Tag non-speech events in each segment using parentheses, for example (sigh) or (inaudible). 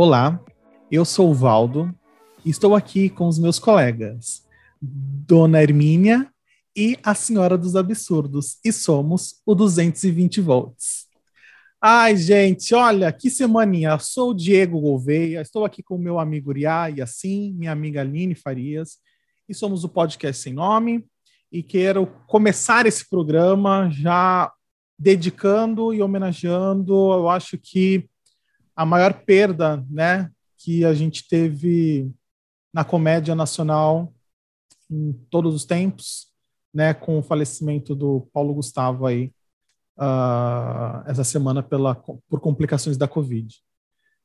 Olá, eu sou o Valdo e estou aqui com os meus colegas, Dona Hermínia e a Senhora dos Absurdos, e somos o 220 volts. Ai, gente, olha, que semaninha. Sou o Diego Gouveia, estou aqui com o meu amigo Uriá e assim, minha amiga Aline Farias, e somos o Podcast Sem Nome, e quero começar esse programa já dedicando e homenageando, eu acho que a maior perda, né, que a gente teve na comédia nacional em todos os tempos, né, com o falecimento do Paulo Gustavo aí uh, essa semana pela por complicações da Covid,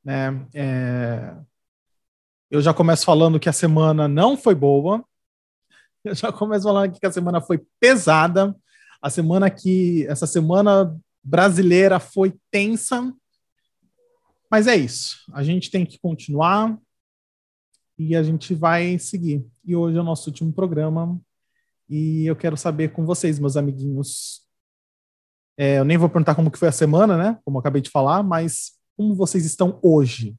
né? É, eu já começo falando que a semana não foi boa. (laughs) Eu já começo falando que a semana foi pesada. A semana que essa semana brasileira foi tensa mas é isso. A gente tem que continuar e a gente vai seguir. E hoje é o nosso último programa e eu quero saber com vocês, meus amiguinhos. É, eu nem vou perguntar como que foi a semana, né? Como eu acabei de falar, mas como vocês estão hoje?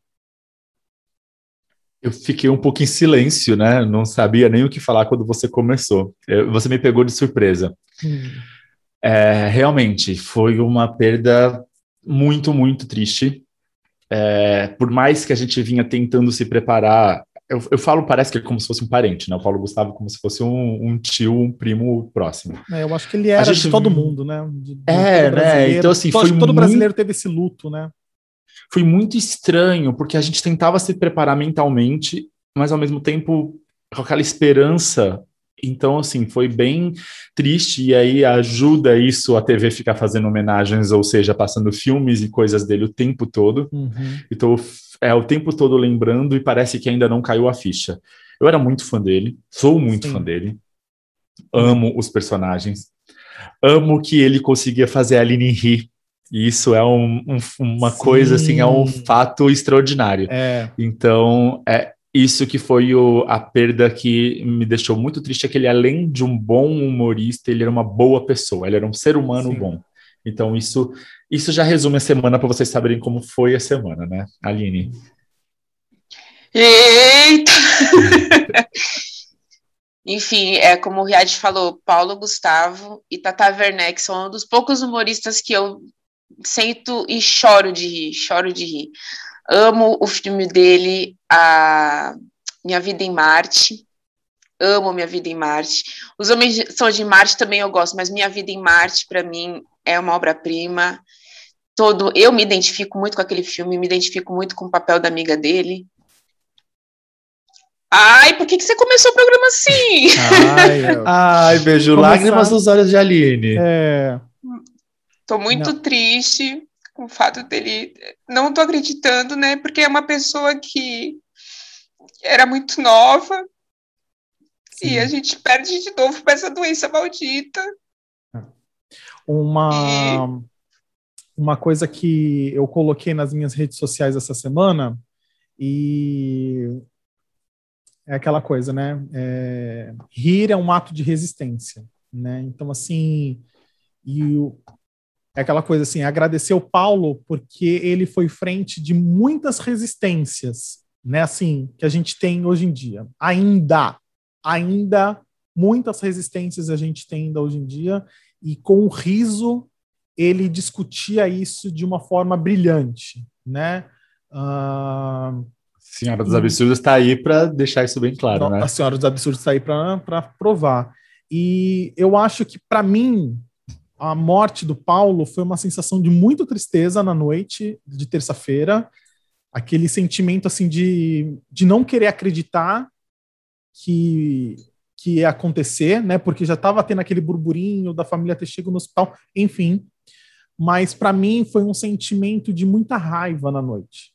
Eu fiquei um pouco em silêncio, né? Não sabia nem o que falar quando você começou. Você me pegou de surpresa. Hum. É, realmente, foi uma perda muito, muito triste. É, por mais que a gente vinha tentando se preparar, eu, eu, falo, parece que é como se fosse um parente, né? O Paulo Gustavo como se fosse um, um tio, um primo próximo. É, eu acho que ele era gente... de todo mundo, né? De, de é, né? Então, assim, todo, foi todo muito... brasileiro teve esse luto, né? Foi muito estranho, porque a gente tentava se preparar mentalmente, mas ao mesmo tempo com aquela esperança então, assim, foi bem triste, e aí ajuda isso a TV ficar fazendo homenagens, ou seja, passando filmes e coisas dele o tempo todo. Uhum. Então, é o tempo todo lembrando, e parece que ainda não caiu a ficha. Eu era muito fã dele, sou muito Sim. fã dele, amo os personagens, amo que ele conseguia fazer a Aline rir. E isso é um, um, uma Sim. coisa, assim, é um fato extraordinário. É. Então, é, isso que foi o, a perda que me deixou muito triste, é que ele, além de um bom humorista, ele era uma boa pessoa, ele era um ser humano Sim. bom. Então, isso, isso já resume a semana para vocês saberem como foi a semana, né, Aline? Eita! (laughs) Enfim, é como o Riad falou, Paulo Gustavo e Tata Werneck são um dos poucos humoristas que eu sento e choro de rir, choro de rir. Amo o filme dele, a Minha Vida em Marte. Amo Minha Vida em Marte. Os Homens São de Marte também eu gosto, mas Minha Vida em Marte, para mim, é uma obra-prima. Todo, eu me identifico muito com aquele filme, me identifico muito com o papel da amiga dele. Ai, por que, que você começou o programa assim? Ai, eu... (laughs) Ai beijo, Começar... lágrimas nos olhos de Aline. É. Tô muito Não. triste com o fato dele. Não tô acreditando, né? Porque é uma pessoa que era muito nova Sim. e a gente perde de novo para essa doença maldita. Uma. E... Uma coisa que eu coloquei nas minhas redes sociais essa semana e é aquela coisa, né? É, rir é um ato de resistência, né? Então, assim, e o, é aquela coisa assim, agradecer o Paulo porque ele foi frente de muitas resistências, né, assim, que a gente tem hoje em dia. Ainda, ainda muitas resistências a gente tem ainda hoje em dia e com o riso ele discutia isso de uma forma brilhante, né? Uh, Senhora dos Absurdos está aí para deixar isso bem claro, né? A Senhora dos Absurdos está aí para provar. E eu acho que, para mim, a morte do Paulo foi uma sensação de muita tristeza na noite de terça-feira, aquele sentimento assim de, de não querer acreditar que que ia acontecer, né? Porque já estava tendo aquele burburinho da família ter chegado no hospital, enfim. Mas para mim foi um sentimento de muita raiva na noite.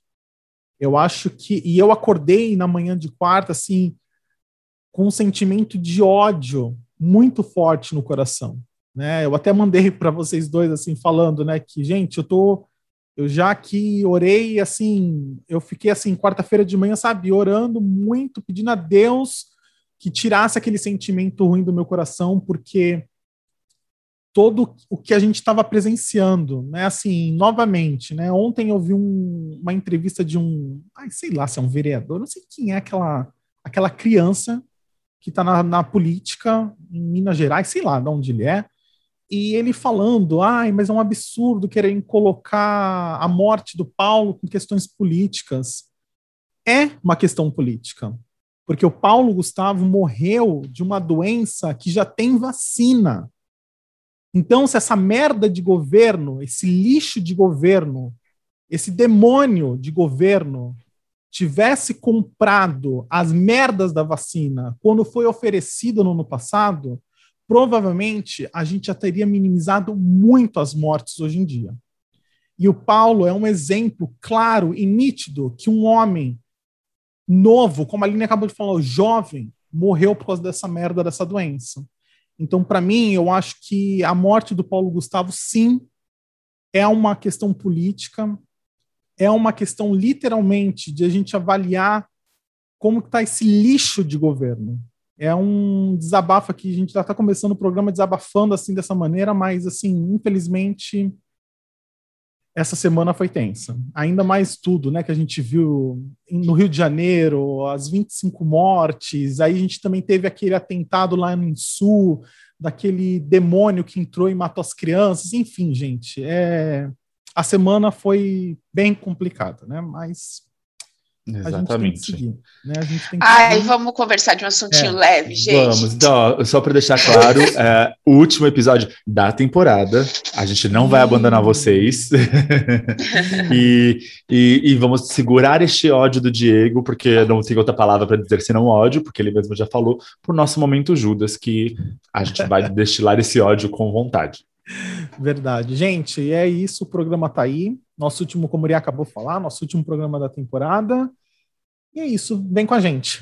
Eu acho que e eu acordei na manhã de quarta assim com um sentimento de ódio muito forte no coração né? Eu até mandei (laughs) para vocês dois assim falando, né, que gente, eu tô eu já que orei assim, eu fiquei assim quarta-feira de manhã, sabe, orando muito, pedindo a Deus que tirasse aquele sentimento ruim do meu coração, porque todo o que a gente estava presenciando, né? Assim, novamente, né? Ontem eu vi um, uma entrevista de um, ai, sei lá, se é um vereador, não sei quem é aquela, aquela criança que está na, na, política em Minas Gerais, sei lá de onde ele é, e ele falando, ai, mas é um absurdo querem colocar a morte do Paulo com questões políticas. É uma questão política, porque o Paulo Gustavo morreu de uma doença que já tem vacina. Então, se essa merda de governo, esse lixo de governo, esse demônio de governo tivesse comprado as merdas da vacina quando foi oferecido no ano passado, provavelmente a gente já teria minimizado muito as mortes hoje em dia. E o Paulo é um exemplo claro e nítido que um homem novo, como a Aline acabou de falar, jovem, morreu por causa dessa merda, dessa doença. Então, para mim, eu acho que a morte do Paulo Gustavo, sim, é uma questão política, é uma questão literalmente de a gente avaliar como está esse lixo de governo. É um desabafo aqui, a gente já está começando o programa desabafando assim dessa maneira, mas assim, infelizmente, essa semana foi tensa. Ainda mais tudo, né, que a gente viu no Rio de Janeiro, as 25 mortes, aí a gente também teve aquele atentado lá no Sul, daquele demônio que entrou e matou as crianças, enfim, gente, é... a semana foi bem complicada, né, mas Exatamente. Seguir, né? Ai, vamos conversar de um assuntinho é. leve, gente. Vamos, então, só para deixar claro, (laughs) é, o último episódio da temporada. A gente não vai abandonar vocês. (laughs) e, e, e, vamos segurar este ódio do Diego, porque não tem outra palavra para dizer senão ódio, porque ele mesmo já falou, por nosso momento Judas, que a gente vai (laughs) destilar esse ódio com vontade. Verdade. Gente, é isso, o programa tá aí. Nosso último, como o acabou de falar, nosso último programa da temporada. E é isso, vem com a gente.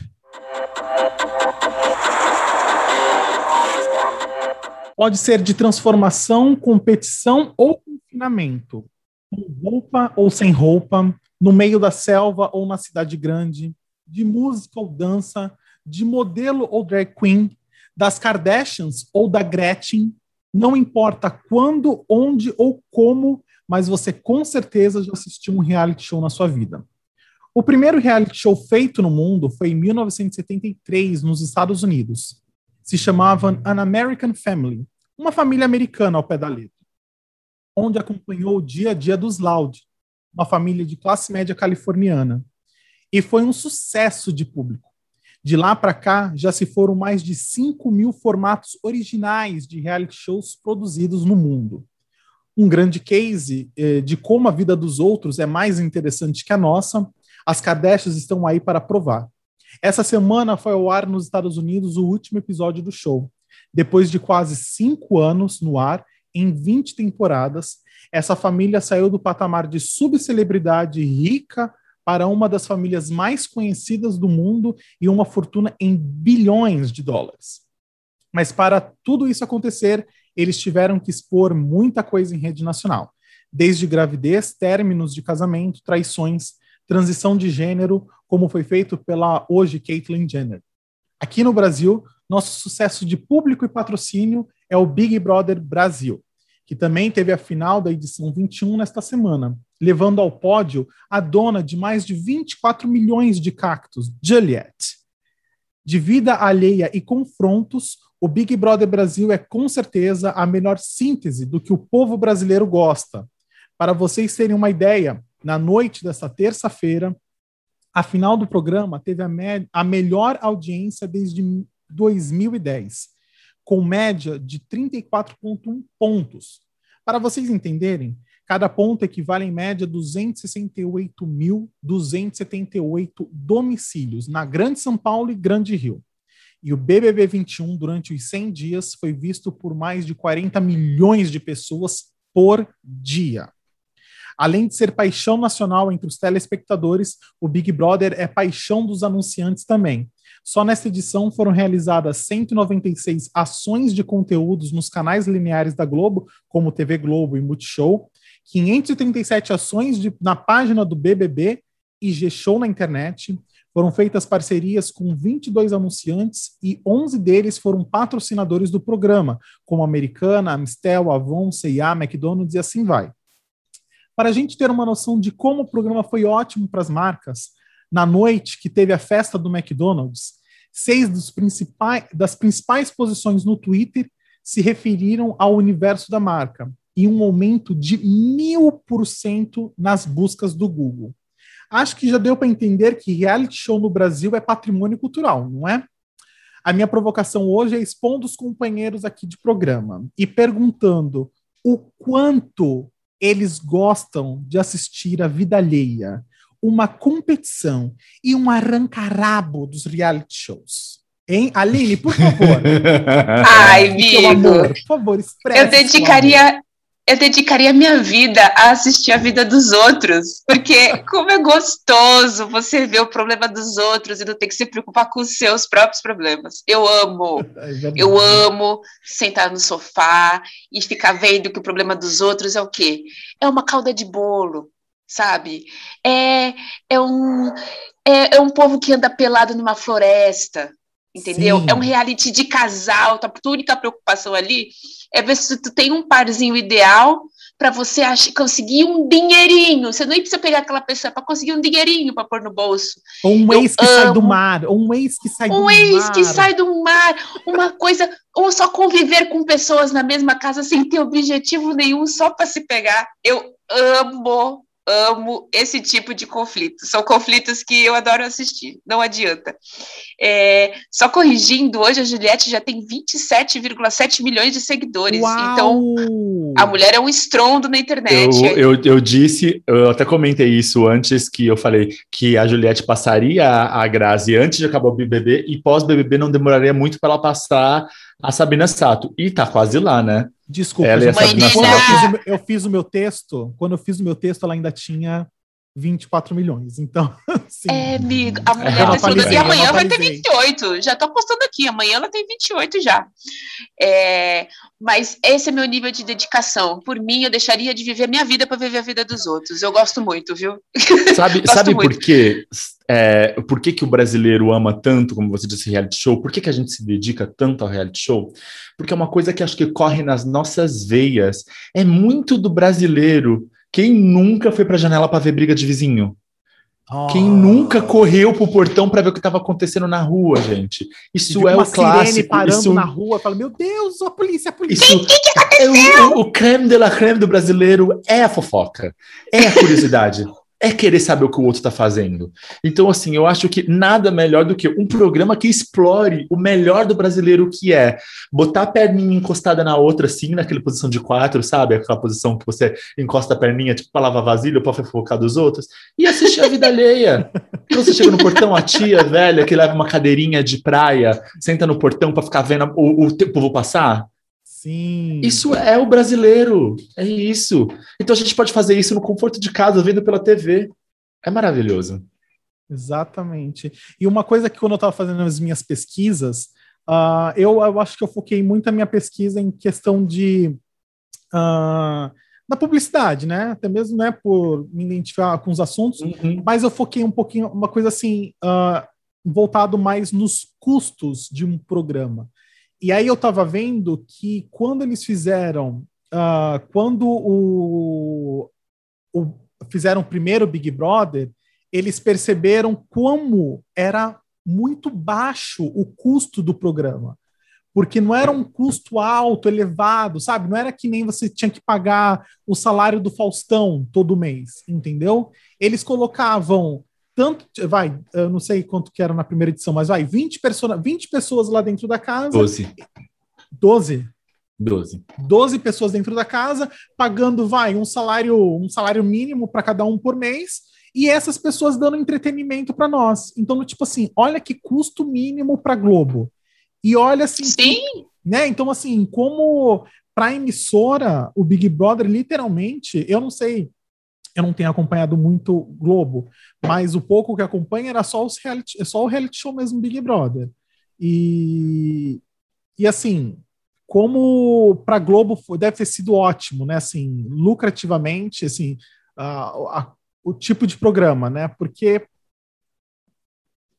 Pode ser de transformação, competição ou confinamento. Com roupa ou sem roupa, no meio da selva ou na cidade grande, de música ou dança, de modelo ou drag queen, das Kardashians ou da Gretchen, não importa quando, onde ou como, mas você com certeza já assistiu um reality show na sua vida. O primeiro reality show feito no mundo foi em 1973, nos Estados Unidos. Se chamava An American Family, uma família americana ao pé da letra, onde acompanhou o dia a dia dos Loud, uma família de classe média californiana. E foi um sucesso de público. De lá para cá, já se foram mais de 5 mil formatos originais de reality shows produzidos no mundo. Um grande case eh, de como a vida dos outros é mais interessante que a nossa as Kardashians estão aí para provar. Essa semana foi ao ar nos Estados Unidos o último episódio do show. Depois de quase cinco anos no ar, em 20 temporadas, essa família saiu do patamar de subcelebridade rica para uma das famílias mais conhecidas do mundo e uma fortuna em bilhões de dólares. Mas para tudo isso acontecer, eles tiveram que expor muita coisa em rede nacional, desde gravidez, términos de casamento, traições, transição de gênero, como foi feito pela hoje Caitlyn Jenner. Aqui no Brasil, nosso sucesso de público e patrocínio é o Big Brother Brasil, que também teve a final da edição 21 nesta semana, levando ao pódio a dona de mais de 24 milhões de cactos, Juliette. De vida alheia e confrontos, o Big Brother Brasil é com certeza a melhor síntese do que o povo brasileiro gosta. Para vocês terem uma ideia, na noite desta terça-feira, a final do programa teve a, a melhor audiência desde 2010, com média de 34,1 pontos. Para vocês entenderem, cada ponto equivale em média a 268.278 domicílios na Grande São Paulo e Grande Rio. E o BBB 21, durante os 100 dias, foi visto por mais de 40 milhões de pessoas por dia. Além de ser paixão nacional entre os telespectadores, o Big Brother é paixão dos anunciantes também. Só nesta edição foram realizadas 196 ações de conteúdos nos canais lineares da Globo, como TV Globo e Multishow, 537 ações de, na página do BBB e G-Show na internet, Foram feitas parcerias com 22 anunciantes e 11 deles foram patrocinadores do programa, como Americana, Amistel, Avon, C&A, McDonald's e assim vai. Para a gente ter uma noção de como o programa foi ótimo para as marcas, na noite que teve a festa do McDonald's, seis principais, das principais posições no Twitter se referiram ao universo da marca e um aumento de mil por cento nas buscas do Google. Acho que já deu para entender que reality show no Brasil é patrimônio cultural, não é? A minha provocação hoje é expondo os companheiros aqui de programa e perguntando o quanto eles gostam de assistir a vida alheia, uma competição e um arrancarabo dos reality shows. Hein? Aline, por favor. (laughs) Ai. Amor, por favor, expresse. Eu dedicaria, eu dedicaria minha vida a assistir a vida dos outros, porque como é gostoso você ver o problema dos outros e não ter que se preocupar com os seus próprios problemas. Eu amo, (laughs) é eu amo sentar no sofá e ficar vendo que o problema dos outros é o quê? É uma calda de bolo, sabe? É, é, um, é, é um povo que anda pelado numa floresta, entendeu? Sim. É um reality de casal, tá? a tua única preocupação ali é ver se tu tem um parzinho ideal para você ach- conseguir um dinheirinho. Você nem precisa pegar aquela pessoa para conseguir um dinheirinho para pôr no bolso. Ou um ex que amo. sai do mar, ou um ex que sai um do mar. Um ex que sai do mar, uma coisa, ou só conviver com pessoas na mesma casa sem ter objetivo nenhum, só para se pegar. Eu amo amo esse tipo de conflito. São conflitos que eu adoro assistir, não adianta. É, só corrigindo, hoje a Juliette já tem 27,7 milhões de seguidores. Uau! Então, a mulher é um estrondo na internet. Eu, eu, eu, disse, eu até comentei isso antes, que eu falei que a Juliette passaria a Grazi antes de acabar o BBB e pós-BBB não demoraria muito para ela passar a Sabina Sato. E tá quase lá, né? Desculpa, gente, eu fiz, o, eu fiz, o, meu texto, quando eu fiz o meu texto, ela ainda tinha 24 milhões. Então, (laughs) sim. É, amigo, a mulher tá e amanhã vai ter 28. Já tô postando aqui, amanhã ela tem 28 já. É, mas esse é meu nível de dedicação. Por mim, eu deixaria de viver minha vida para viver a vida dos outros. Eu gosto muito, viu? (laughs) Sabe, sabe muito. por quê? É, por que, que o brasileiro ama tanto, como você disse, reality show? Por que, que a gente se dedica tanto ao reality show? Porque é uma coisa que acho que corre nas nossas veias. É muito do brasileiro. Quem nunca foi para a janela para ver briga de vizinho? Oh. Quem nunca correu pro portão para ver o que estava acontecendo na rua, gente? Isso é o clássico. parando isso... na rua, fala: Meu Deus, a polícia, a polícia. Isso... que, que aconteceu? É o, o creme de la creme do brasileiro é a fofoca, é a curiosidade (laughs) é querer saber o que o outro está fazendo. Então, assim, eu acho que nada melhor do que um programa que explore o melhor do brasileiro, que é botar a perninha encostada na outra, assim, naquela posição de quatro, sabe? Aquela posição que você encosta a perninha, tipo, para lavar vasilha ou para fofocar dos outros, e assistir a vida alheia. Então, você chega no portão, a tia velha que leva uma cadeirinha de praia, senta no portão para ficar vendo o, o povo passar. Sim. Isso é o brasileiro. É isso. Então a gente pode fazer isso no conforto de casa, vendo pela TV. É maravilhoso. Exatamente. E uma coisa que quando eu estava fazendo as minhas pesquisas, uh, eu, eu, acho que eu foquei muito a minha pesquisa em questão de uh, da publicidade, né? Até mesmo né, por me identificar com os assuntos, uhum. mas eu foquei um pouquinho, uma coisa assim, uh, voltado mais nos custos de um programa. E aí eu estava vendo que quando eles fizeram, uh, quando o, o, fizeram o primeiro Big Brother, eles perceberam como era muito baixo o custo do programa. Porque não era um custo alto, elevado, sabe? Não era que nem você tinha que pagar o salário do Faustão todo mês, entendeu? Eles colocavam tanto, vai, eu não sei quanto que era na primeira edição, mas vai, 20, persona, 20 pessoas lá dentro da casa. 12. 12? 12. 12 pessoas dentro da casa, pagando, vai, um salário, um salário mínimo para cada um por mês, e essas pessoas dando entretenimento para nós. Então, tipo assim, olha que custo mínimo para Globo. E olha assim, Sim. né? Então, assim, como para emissora, o Big Brother, literalmente, eu não sei eu não tenho acompanhado muito Globo, mas o pouco que acompanha era só, os reality, só o reality show mesmo Big Brother. E, e assim, como para Globo foi, deve ter sido ótimo, né? Assim, lucrativamente, assim, a, a, o tipo de programa, né? Porque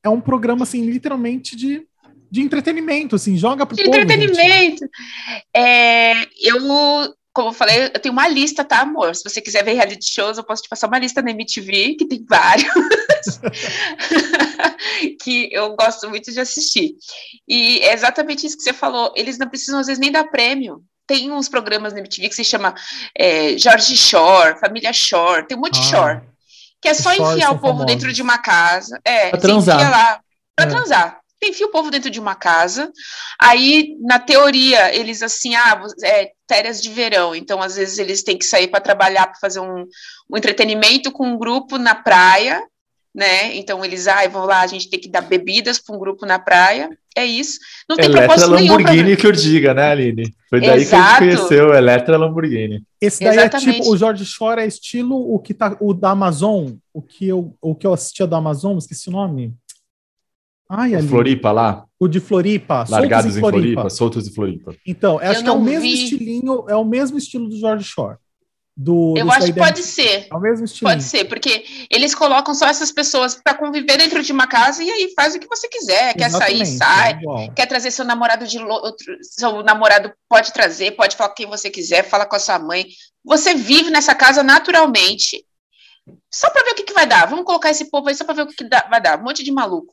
é um programa, assim, literalmente de, de entretenimento, assim, joga pro De povo, entretenimento. É, eu, como eu falei, eu tenho uma lista, tá, amor? Se você quiser ver reality shows, eu posso te passar uma lista na MTV, que tem vários, (laughs) que eu gosto muito de assistir. E é exatamente isso que você falou. Eles não precisam, às vezes, nem dar prêmio. Tem uns programas na MTV que se chama é, Jorge Shore, Família Shore, tem um monte de Ah. Shore. Que é só enfiar o povo famosos. dentro de uma casa. É, Pra transar. lá. Pra É. transar. Enfia o povo dentro de uma casa. Aí, na teoria, eles assim, ah, é, férias de verão. Então, às vezes, eles têm que sair para trabalhar, para fazer um, um entretenimento com um grupo na praia, né? Então, eles, ah, vão lá, a gente tem que dar bebidas para um grupo na praia. É isso. Não tem Eletra propósito nenhum. pra- Lamborghini que eu diga, né, Aline? Foi daí Exato. que a gente conheceu Eletra Lamborghini. Esse daí Exatamente. é tipo, o Jorge Shore é estilo o que tá, o da Amazon, o que eu, o que eu assistia do Amazon, esqueci o nome. Ai, ali. Floripa lá, O de Floripa, Soltos largados em em Floripa, soltos em Floripa. Então, eu acho que é o mesmo vi. estilinho, é o mesmo estilo do Jorge Shore. Do, Eu acho que pode ser. É o mesmo estilinho. Pode ser, porque eles colocam só essas pessoas para conviver dentro de uma casa e aí faz o que você quiser. Quer sair, Exatamente, sai. é. Quer trazer seu namorado de outro, seu namorado pode trazer, pode falar com quem você quiser, fala com a sua mãe. Você vive nessa casa naturalmente. Só para ver o que, que vai dar. Vamos colocar esse povo aí só para ver o que, que dá- vai dar. Um monte de maluco.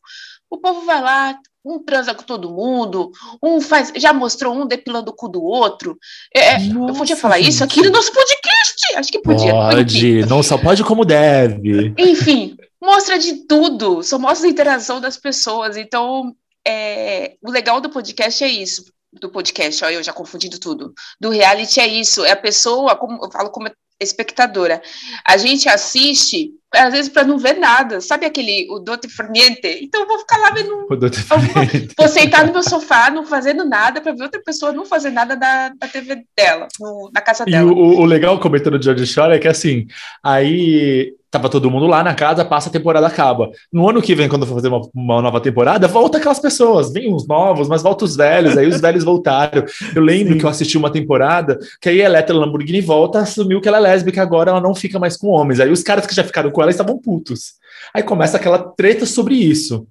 O povo vai lá, um transa com todo mundo, um faz, já mostrou um depilando o cu do outro. É, eu Nossa, podia falar isso gente. aqui no nosso podcast? Acho que podia. Pode, não só pode como deve. Enfim, mostra de tudo, só mostra a interação das pessoas. Então, é, o legal do podcast é isso. Do podcast, ó, eu já confundindo tudo. Do reality é isso, é a pessoa, como eu falo como espectadora. A gente assiste, às vezes, para não ver nada. Sabe aquele, o Dote Forniente? Então, eu vou ficar lá vendo. O doutor Eu vou, vou sentar no meu sofá, não fazendo nada, para ver outra pessoa não fazer nada da, da TV dela, no- na casa E dela. o, o legal comentando de George Shore é que assim, aí tava todo mundo lá na casa, passa a temporada, acaba. No ano que vem, quando for fazer uma, uma nova temporada, volta aquelas pessoas, vem uns novos, mas volta os velhos, aí os velhos voltaram. Eu lembro Sim. que eu assisti uma temporada que aí a Eletra Lamborghini volta, assumiu que ela é lésbica, agora ela não fica mais com homens. Aí os caras que já ficaram com ela estavam putos. Aí começa aquela treta sobre isso.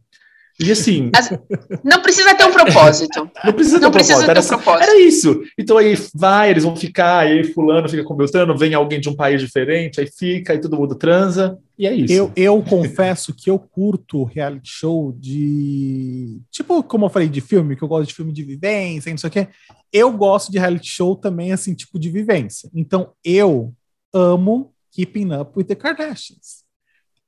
E assim, Não precisa ter um propósito. (laughs) não precisa ter Não um precisa propósito, ter era um só- propósito. era isso. Então aí vai, eles vão ficar, aí fulano fica com Beltrano, vem alguém de um país diferente, aí fica, aí todo mundo transa, e é isso. Eu, eu confesso que eu curto reality show de. Tipo, como eu falei, de filme, que eu gosto de filme de vivência, e não sei o quê. Eu gosto de reality show também, assim, tipo de vivência. Então, eu amo Keeping Up with the Kardashians.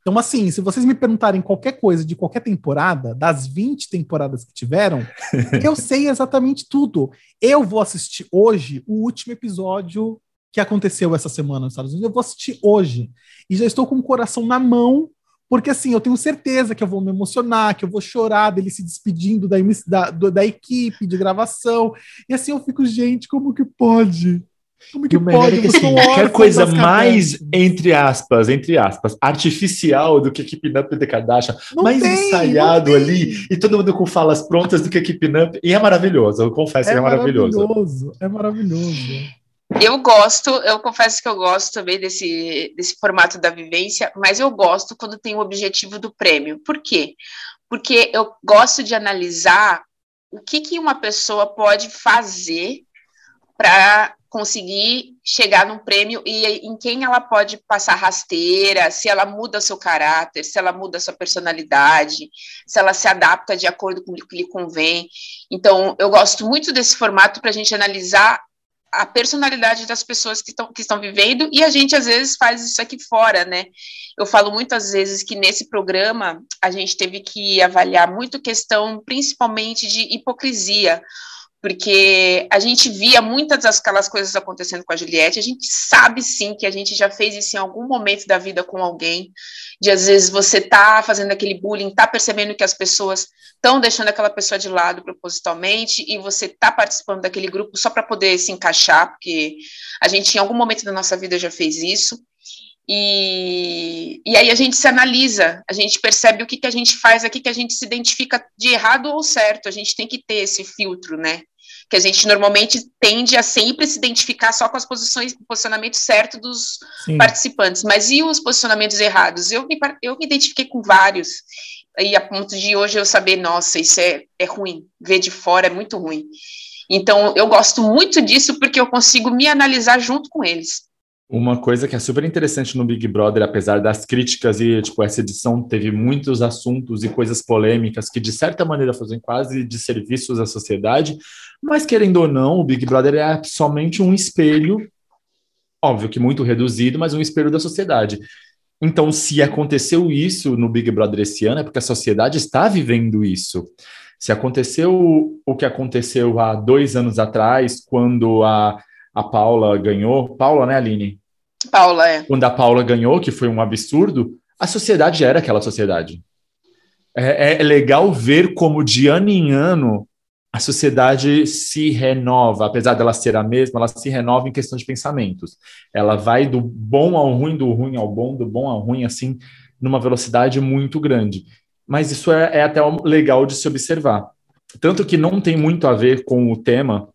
Então, assim, se vocês me perguntarem qualquer coisa de qualquer temporada, das 20 temporadas que tiveram, (laughs) eu sei exatamente tudo. Eu vou assistir hoje o último episódio que aconteceu essa semana nos Estados Unidos. Eu vou assistir hoje. E já estou com o coração na mão, porque assim, eu tenho certeza que eu vou me emocionar, que eu vou chorar dele se despedindo da, da, da equipe de gravação. E assim eu fico, gente, como que pode? Como que E o melhor pode? é que, assim, qualquer coisa mais, entre aspas, entre aspas, artificial do que Keeping Up the Kardashian, Não mais tem, ensaiado tem. ali, e todo mundo com falas prontas do que Keeping Up, e é maravilhoso, eu confesso que é maravilhoso. maravilhoso. É maravilhoso. Eu gosto, eu confesso que eu gosto também desse, desse formato da vivência, mas eu gosto quando tem o objetivo do prêmio. Por quê? Porque eu gosto de analisar o que, que uma pessoa pode fazer para conseguir chegar num prêmio e em quem ela pode passar rasteira, se ela muda seu caráter, se ela muda sua personalidade, se ela se adapta de acordo com o que lhe convém. Então, eu gosto muito desse formato para a gente analisar a personalidade das pessoas que estão, que estão vivendo, e a gente às vezes faz isso aqui fora, né? Eu falo muitas vezes que nesse programa a gente teve que avaliar muito questão, principalmente de hipocrisia, porque a gente via muitas daquelas coisas acontecendo com a Juliette, a gente sabe sim que a gente já fez isso em algum momento da vida com alguém, de às vezes você tá fazendo aquele bullying, tá percebendo que as pessoas estão deixando aquela pessoa de lado propositalmente e você tá participando daquele grupo só para poder se encaixar, porque a gente em algum momento da nossa vida já fez isso. E, e aí a gente se analisa, a gente percebe o que, que a gente faz aqui, que a gente se identifica de errado ou certo, a gente tem que ter esse filtro, né? Que a gente normalmente tende a sempre se identificar só com as posições, posicionamento certo dos Sim. participantes, mas e os posicionamentos errados? Eu me, eu me identifiquei com vários. e a ponto de hoje eu saber, nossa, isso é, é ruim, ver de fora é muito ruim. Então, eu gosto muito disso porque eu consigo me analisar junto com eles. Uma coisa que é super interessante no Big Brother, apesar das críticas e, tipo, essa edição teve muitos assuntos e coisas polêmicas que, de certa maneira, fazem quase de serviços à sociedade, mas, querendo ou não, o Big Brother é somente um espelho, óbvio que muito reduzido, mas um espelho da sociedade. Então, se aconteceu isso no Big Brother esse ano, é porque a sociedade está vivendo isso. Se aconteceu o que aconteceu há dois anos atrás, quando a a Paula ganhou. Paula, né, Aline? Paula, é. Quando a Paula ganhou, que foi um absurdo, a sociedade era aquela sociedade. É, é legal ver como de ano em ano a sociedade se renova, apesar dela ser a mesma, ela se renova em questão de pensamentos. Ela vai do bom ao ruim, do ruim ao bom, do bom ao ruim, assim, numa velocidade muito grande. Mas isso é, é até legal de se observar. Tanto que não tem muito a ver com o tema,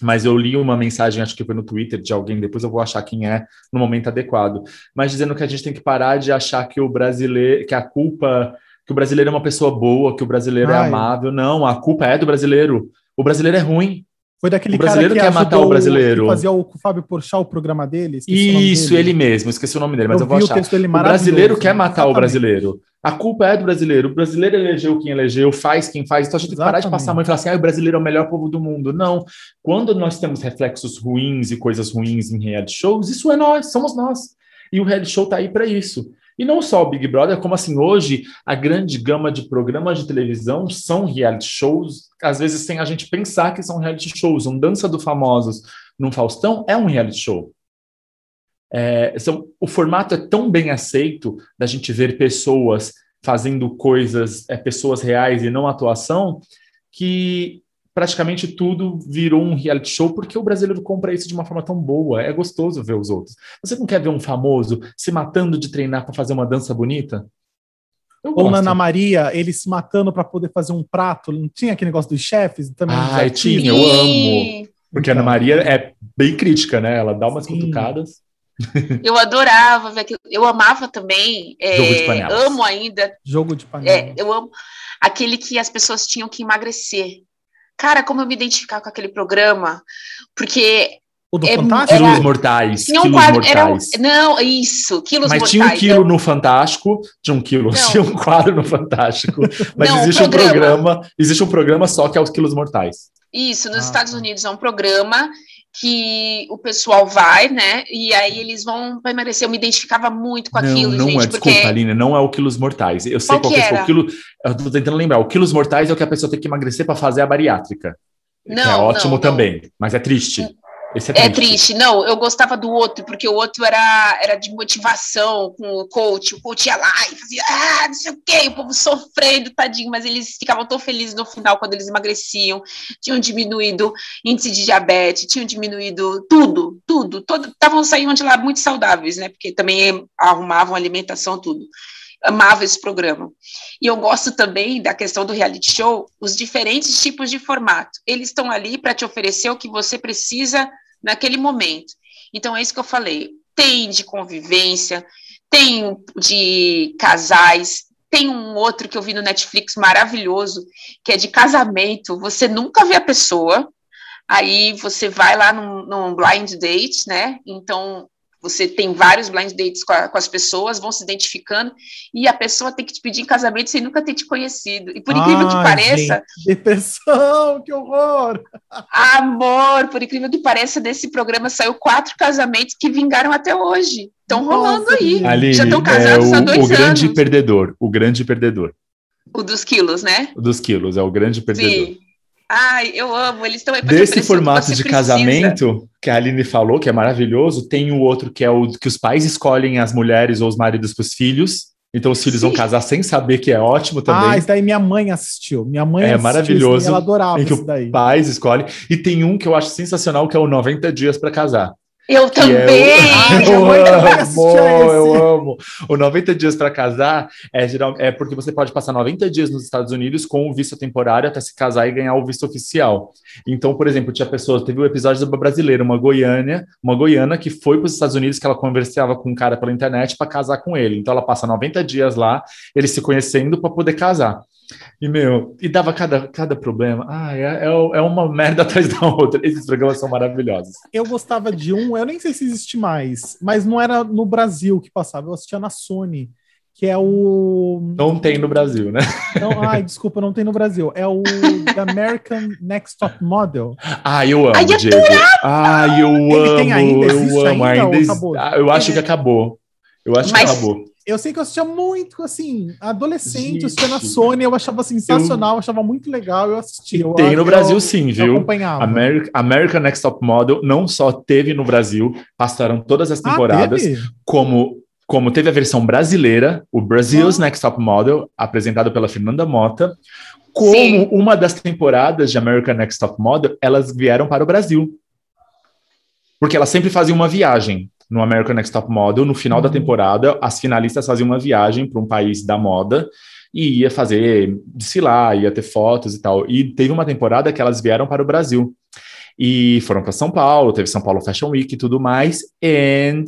mas eu li uma mensagem, acho que foi no Twitter de alguém, depois eu vou achar quem é no momento adequado, mas dizendo que a gente tem que parar de achar que o brasileiro, que a culpa, que o brasileiro é uma pessoa boa, que o brasileiro é Ai. é amável. Não, a culpa é do brasileiro. O brasileiro é ruim. Foi daquele o brasileiro cara que quer matar o brasileiro. Que fazia o Fábio Porchat o programa dele. Isso, dele. ele mesmo, esqueci o nome dele, mas eu, eu vou achar. O, o brasileiro quer matar Exatamente. o brasileiro. A culpa é do brasileiro. O brasileiro elegeu quem elegeu, faz quem faz. Então a gente Exatamente. tem que parar de passar a mão e falar assim: ah, o brasileiro é o melhor povo do mundo. Não. Quando nós temos reflexos ruins e coisas ruins em reality shows, isso é nós, somos nós. E o reality show tá aí para isso. E não só o Big Brother, como assim, hoje a grande gama de programas de televisão são reality shows, às vezes sem a gente pensar que são reality shows. Um Dança do Famosos no Faustão é um reality show. É, são, o formato é tão bem aceito da gente ver pessoas fazendo coisas, é, pessoas reais e não atuação, que praticamente tudo virou um reality show porque o brasileiro compra isso de uma forma tão boa. É gostoso ver os outros. Você não quer ver um famoso se matando de treinar para fazer uma dança bonita? Ou na Ana Maria, ele se matando para poder fazer um prato. Não tinha aquele negócio dos chefes? Também ah, tinha, eu amo. Porque então, a Ana Maria é bem crítica, né? Ela dá umas sim. cutucadas. Eu adorava ver aquilo. Eu amava também. É, amo ainda. Jogo de panela. É, eu amo aquele que as pessoas tinham que emagrecer. Cara, como eu me identificar com aquele programa, porque o do é, Fantástico? Era, quilos mortais. Tinha um quilos quadro, mortais. Era, não, isso, quilos mas mortais. Mas tinha um quilo no Fantástico, tinha um quilo, não. tinha um quadro no Fantástico. Mas não, existe um programa. um programa, existe um programa só que é os quilos mortais. Isso, nos ah. Estados tá. Unidos é um programa que o pessoal vai, né? E aí eles vão para emagrecer. Eu me identificava muito com não, aquilo, não gente. É, desculpa, porque... Aline, não é o quilos mortais. Eu sei qual, qual que é o quilo. Eu tô tentando lembrar. O quilos mortais é o que a pessoa tem que emagrecer para fazer a bariátrica. Não, é ótimo não, também, mas é triste. Esse é, é triste. é triste. Não, eu gostava do outro, porque o outro era, era de motivação com o coach. O coach ia lá e fazia, ah, não sei o quê, o povo sofrendo, tadinho, mas eles ficavam tão felizes no final quando eles emagreciam, tinham diminuído índice de diabetes, tinham diminuído tudo, tudo, estavam saindo de lá muito saudáveis, né? Porque também arrumavam alimentação, tudo amava esse programa. E eu gosto também da questão do reality show, os diferentes tipos de formato. Eles estão ali para te oferecer o que você precisa naquele momento. Então é isso que eu falei. Tem de convivência, tem de casais, tem um outro que eu vi no Netflix maravilhoso, que é de casamento. Você nunca vê a pessoa, aí você vai lá num, num blind date, né? Então você tem vários blind dates com, a, com, as pessoas, vão se identificando, e a pessoa tem que te pedir em casamento sem nunca ter te conhecido. E por incrível que pareça. Gente, depressão, que horror! Amor, por incrível que pareça, desse programa saiu quatro casamentos que vingaram até hoje. Estão rolando aí. Aline, Já estão casados é o, há dois o grande anos. perdedor, o grande perdedor. O dos quilos, né? O dos quilos, é o grande perdedor. Sim. Ai, eu amo, eles estão aí Desse formato de precisa. casamento que a Aline falou, que é maravilhoso, tem o outro que é o que os pais escolhem as mulheres ou os maridos para os filhos. Então os filhos Sim. vão casar sem saber que é ótimo também. Ah, isso daí minha mãe assistiu. Minha mãe é maravilhoso. ela adorava em que isso daí. Os pais escolhem. E tem um que eu acho sensacional que é o 90 dias para casar. Eu é também! (laughs) eu amo, eu amo. O 90 dias para casar é, geral, é porque você pode passar 90 dias nos Estados Unidos com o visto temporário até se casar e ganhar o visto oficial. Então, por exemplo, tinha pessoas, teve um episódio da brasileira, uma goiânia, uma goiana que foi para os Estados Unidos que ela conversava com um cara pela internet para casar com ele. Então ela passa 90 dias lá, eles se conhecendo para poder casar. E, meu, e dava cada, cada problema. Ah, é, é, é uma merda (laughs) atrás da outra. Esses programas são maravilhosos. Eu gostava de um, eu nem sei se existe mais, mas não era no Brasil que passava, eu assistia na Sony, que é o. Não tem no Brasil, né? Não, ai, desculpa, não tem no Brasil. É o The American Next Top Model. Ah, eu amo, Ai, eu Diego. Ah, eu Ele amo. tem ainda? eu Existe amo ainda ou ainda. acabou? Ah, eu acho que acabou. Eu acho Mas- que acabou. Eu sei que eu assistia muito, assim, adolescente, Gente. eu na Sony, eu achava sensacional, eu achava muito legal, eu assistia. Eu- Tem no eu- Brasil, sim, eu viu? acompanhava. American, American Next Top Model não só teve no Brasil, passaram todas as Ah, temporadas, teve? como, como teve a versão brasileira, o Brazil's Ah. Next Top Model, apresentado pela Fernanda Mota. Como Sim. uma das temporadas de American Next Top Model, elas vieram para o Brasil. Porque elas sempre faziam uma viagem no American Next Top Model. No final da Uhum. temporada, as finalistas faziam uma viagem para um país da moda e ia fazer desfilar, ia ter fotos e tal. E teve uma temporada que elas vieram para o Brasil. E foram para São Paulo, teve São Paulo Fashion Week e tudo mais. And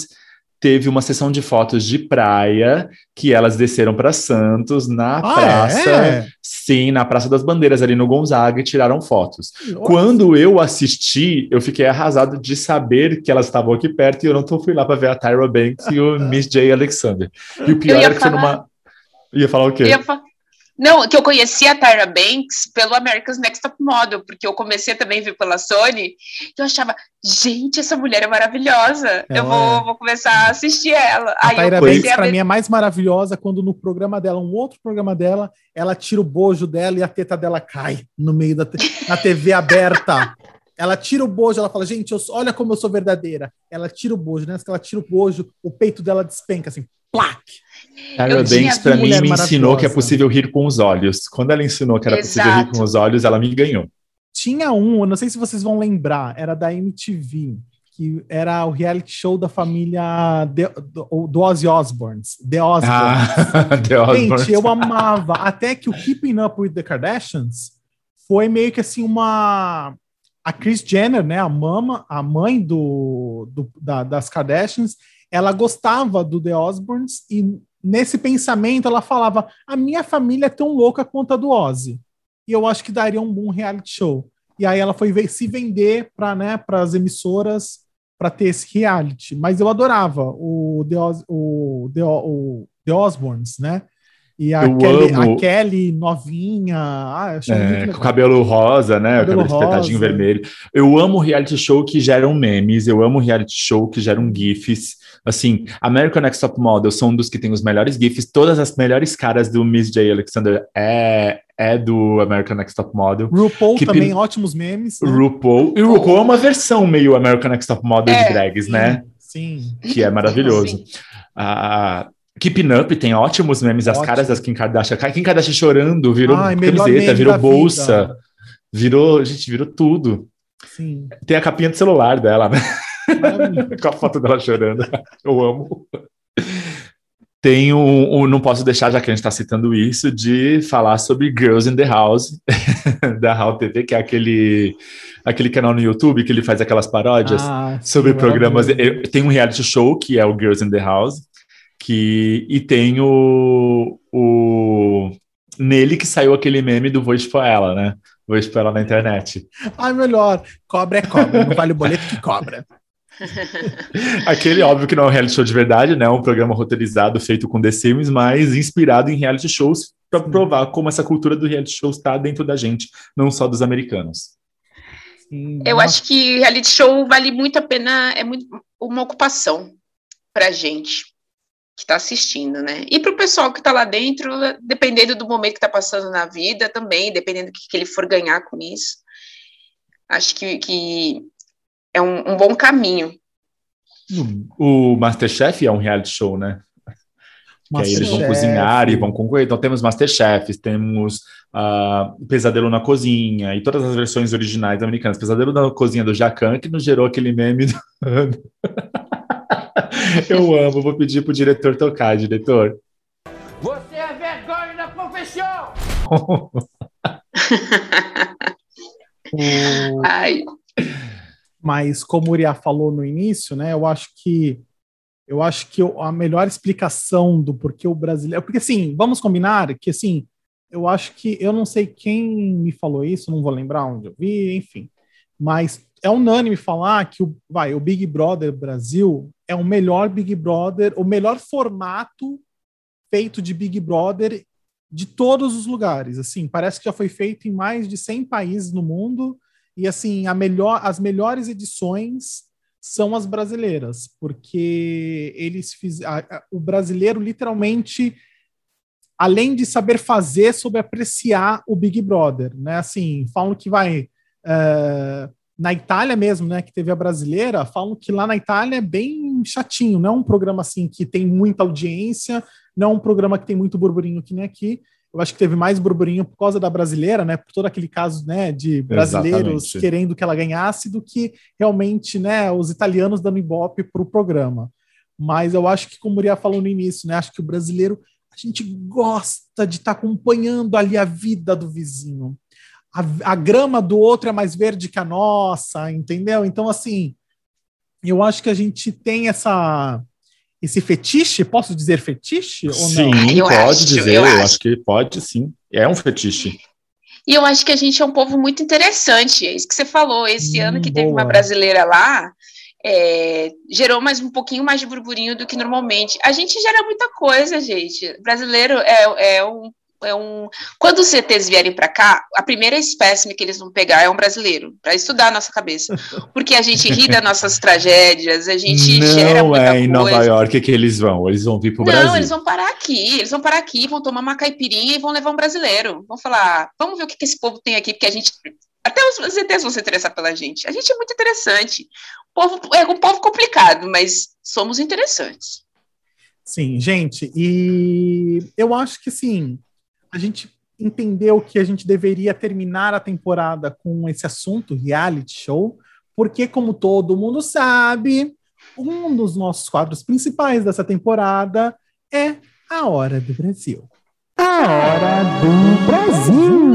teve uma sessão de fotos de praia que elas desceram para Santos na Ah, praça. é? Sim, na Praça das Bandeiras, ali no Gonzaga, e tiraram fotos. Nossa. Quando eu assisti, eu fiquei arrasado de saber que elas estavam aqui perto e eu não tô, fui lá para ver a Tyra Banks e o (laughs) Miss J. Alexander. E o pior era que foi falar- numa. Ia falar o quê? Eu ia fa- Não, que eu conheci a Tyra Banks pelo America's Next Top Model, porque eu comecei também a ver pela Sony, e eu achava, gente, essa mulher é maravilhosa, eu Ela vou, é. vou começar a assistir ela. A Aí eu Tyra Banks, a pra mim, é mais maravilhosa quando no programa dela, um outro programa dela, ela tira o bojo dela e a teta dela cai no meio da na TV aberta. (laughs) Ela tira o bojo, ela fala, gente, eu olha como eu sou verdadeira. Ela tira o bojo, né? Ela tira o bojo, o peito dela despenca, assim, plaque. Tyra tinha Banks, para mim, me ensinou que é possível rir com os olhos. Quando ela ensinou que era possível rir Exato. com os olhos, ela me ganhou. Tinha um, eu não sei se vocês vão lembrar, era da MTV, que era o reality show da família de- do, do Ozzy Osbourne, The Osbournes. Ah, (laughs) The Osbournes. Gente, eu amava. Até que o Keeping Up with the Kardashians foi meio que assim uma. A Kris Jenner, né, a mama, a mãe do, do- da- das Kardashians, ela gostava do The Osbournes e nesse pensamento ela falava: a minha família é tão louca quanto a do Ozzy. E eu acho que daria um bom reality show. E aí ela foi ver- se vender para né, as emissoras para ter esse reality. Mas eu adorava o The, Os, o, The, o The Osbournes, né? E a Eu Kelly, amo. a Kelly novinha. Ah, É, com o cabelo rosa, né? Cabelo o cabelo espetadinho vermelho. Eu amo reality show que geram memes, eu amo reality show que geram GIFs. Assim, American Next Top Model são um dos que tem os melhores GIFs. Todas as melhores caras do Miss J. Alexander é, é do American Next Top Model. RuPaul que também, pin- ótimos memes. né? RuPaul. E o RuPaul é uma versão meio American Next Top Model É, de drags, né? Sim. Que é maravilhoso. Sim. A Keeping Up tem ótimos memes, as Ótimo. caras das Kim Kardashian. Kim Kardashian chorando, virou Ai, camiseta, virou bolsa, vida. virou, gente, virou tudo. Sim. Tem a capinha do celular dela, né? (laughs) Com a foto dela chorando. Eu amo. Tem um, um- não posso deixar, já que a gente está citando isso, de falar sobre Girls in the House, (laughs) da How TV, que é aquele, aquele canal no YouTube que ele faz aquelas paródias Ah, sobre programas. eu- Tem um reality show que é o Girls in the House, que, e tem o, o. Nele que saiu aquele meme do Vou expor ela, né? Vou expor ela na internet. Ai, melhor. Cobra é cobra. Não vale o boleto que cobra. (laughs) Aquele, óbvio que não é um reality show de verdade, né? É um programa roteirizado, feito com The Sims, mas inspirado em reality shows para provar como essa cultura do reality show está dentro da gente, não só dos americanos. Sim, Eu nossa. acho que reality show vale muito a pena, é muito uma ocupação pra gente que está assistindo, né? E para o pessoal que está lá dentro, dependendo do momento que está passando na vida também, dependendo do que, que ele for ganhar com isso. Acho que, que é um, um bom caminho. O Masterchef é um reality show, né? que aí eles vão cozinhar e vão concorrer. Então temos Masterchefs, temos uh, Pesadelo na Cozinha e todas as versões originais americanas. Pesadelo na Cozinha do Jacan, que nos gerou aquele meme do (laughs) Eu amo, vou pedir pro diretor tocar, diretor. Você é vergonha da profissão! (laughs) (laughs) Ai. Mas como o Uriah falou no início, né? Eu acho que eu acho que a melhor explicação do porquê o brasileiro. Porque, assim, vamos combinar que, assim, eu acho que. Eu não sei quem me falou isso, não vou lembrar onde eu vi, enfim. Mas é unânime falar que o, vai, o Big Brother Brasil é o melhor Big Brother, o melhor formato feito de Big Brother de todos os lugares. Assim, parece que já foi feito em mais de 100 países no mundo. E, assim, a melhor, as melhores edições são as brasileiras, porque eles fizeram. O brasileiro literalmente, além de saber fazer, soube apreciar o Big Brother, né? Assim, falam que vai. Uh, na Itália mesmo, né, que teve a brasileira, falam que lá na Itália é bem chatinho, não é um programa assim que tem muita audiência, não é um programa que tem muito burburinho que nem aqui. Eu acho que teve mais burburinho por causa da brasileira, né? Por todo aquele caso, né, de brasileiros Exatamente. querendo que ela ganhasse, do que realmente, né, os italianos dando ibope para o programa. Mas eu acho que, como o Muriel falou no início, né, acho que o brasileiro a gente gosta de estar tá acompanhando ali a vida do vizinho. A, a grama do outro é mais verde que a nossa, entendeu? Então, assim, eu acho que a gente tem essa esse fetiche? Posso dizer fetiche ou sim, não? Sim, pode acho, dizer, eu, eu acho. acho. que pode sim. É um fetiche. E eu acho que a gente é um povo muito interessante, é isso que você falou. Esse hum, ano que boa. teve uma brasileira lá, é, gerou mais um pouquinho mais de burburinho do que normalmente. A gente gera muita coisa, gente. Brasileiro é, é um é um. Quando os CTs vierem para cá, a primeira espécime que eles vão pegar é um brasileiro, para estudar a nossa cabeça. Porque a gente ri das nossas (laughs) tragédias, a gente não gera muita é em Nova York que eles vão, eles vão vir para o Brasil. Não, eles vão parar aqui, eles vão parar aqui, vão tomar uma caipirinha e vão levar um brasileiro. Vão falar, vamos ver o que, que esse povo tem aqui, porque a gente. Até os CTs vão se interessar pela gente. A gente é muito interessante. O povo, é um povo complicado, mas somos interessantes. Sim, gente, e eu acho que sim a gente entendeu que a gente deveria terminar a temporada com esse assunto, reality show, porque, como todo mundo sabe, um dos nossos quadros principais dessa temporada é A Hora do Brasil. A Hora do Brasil!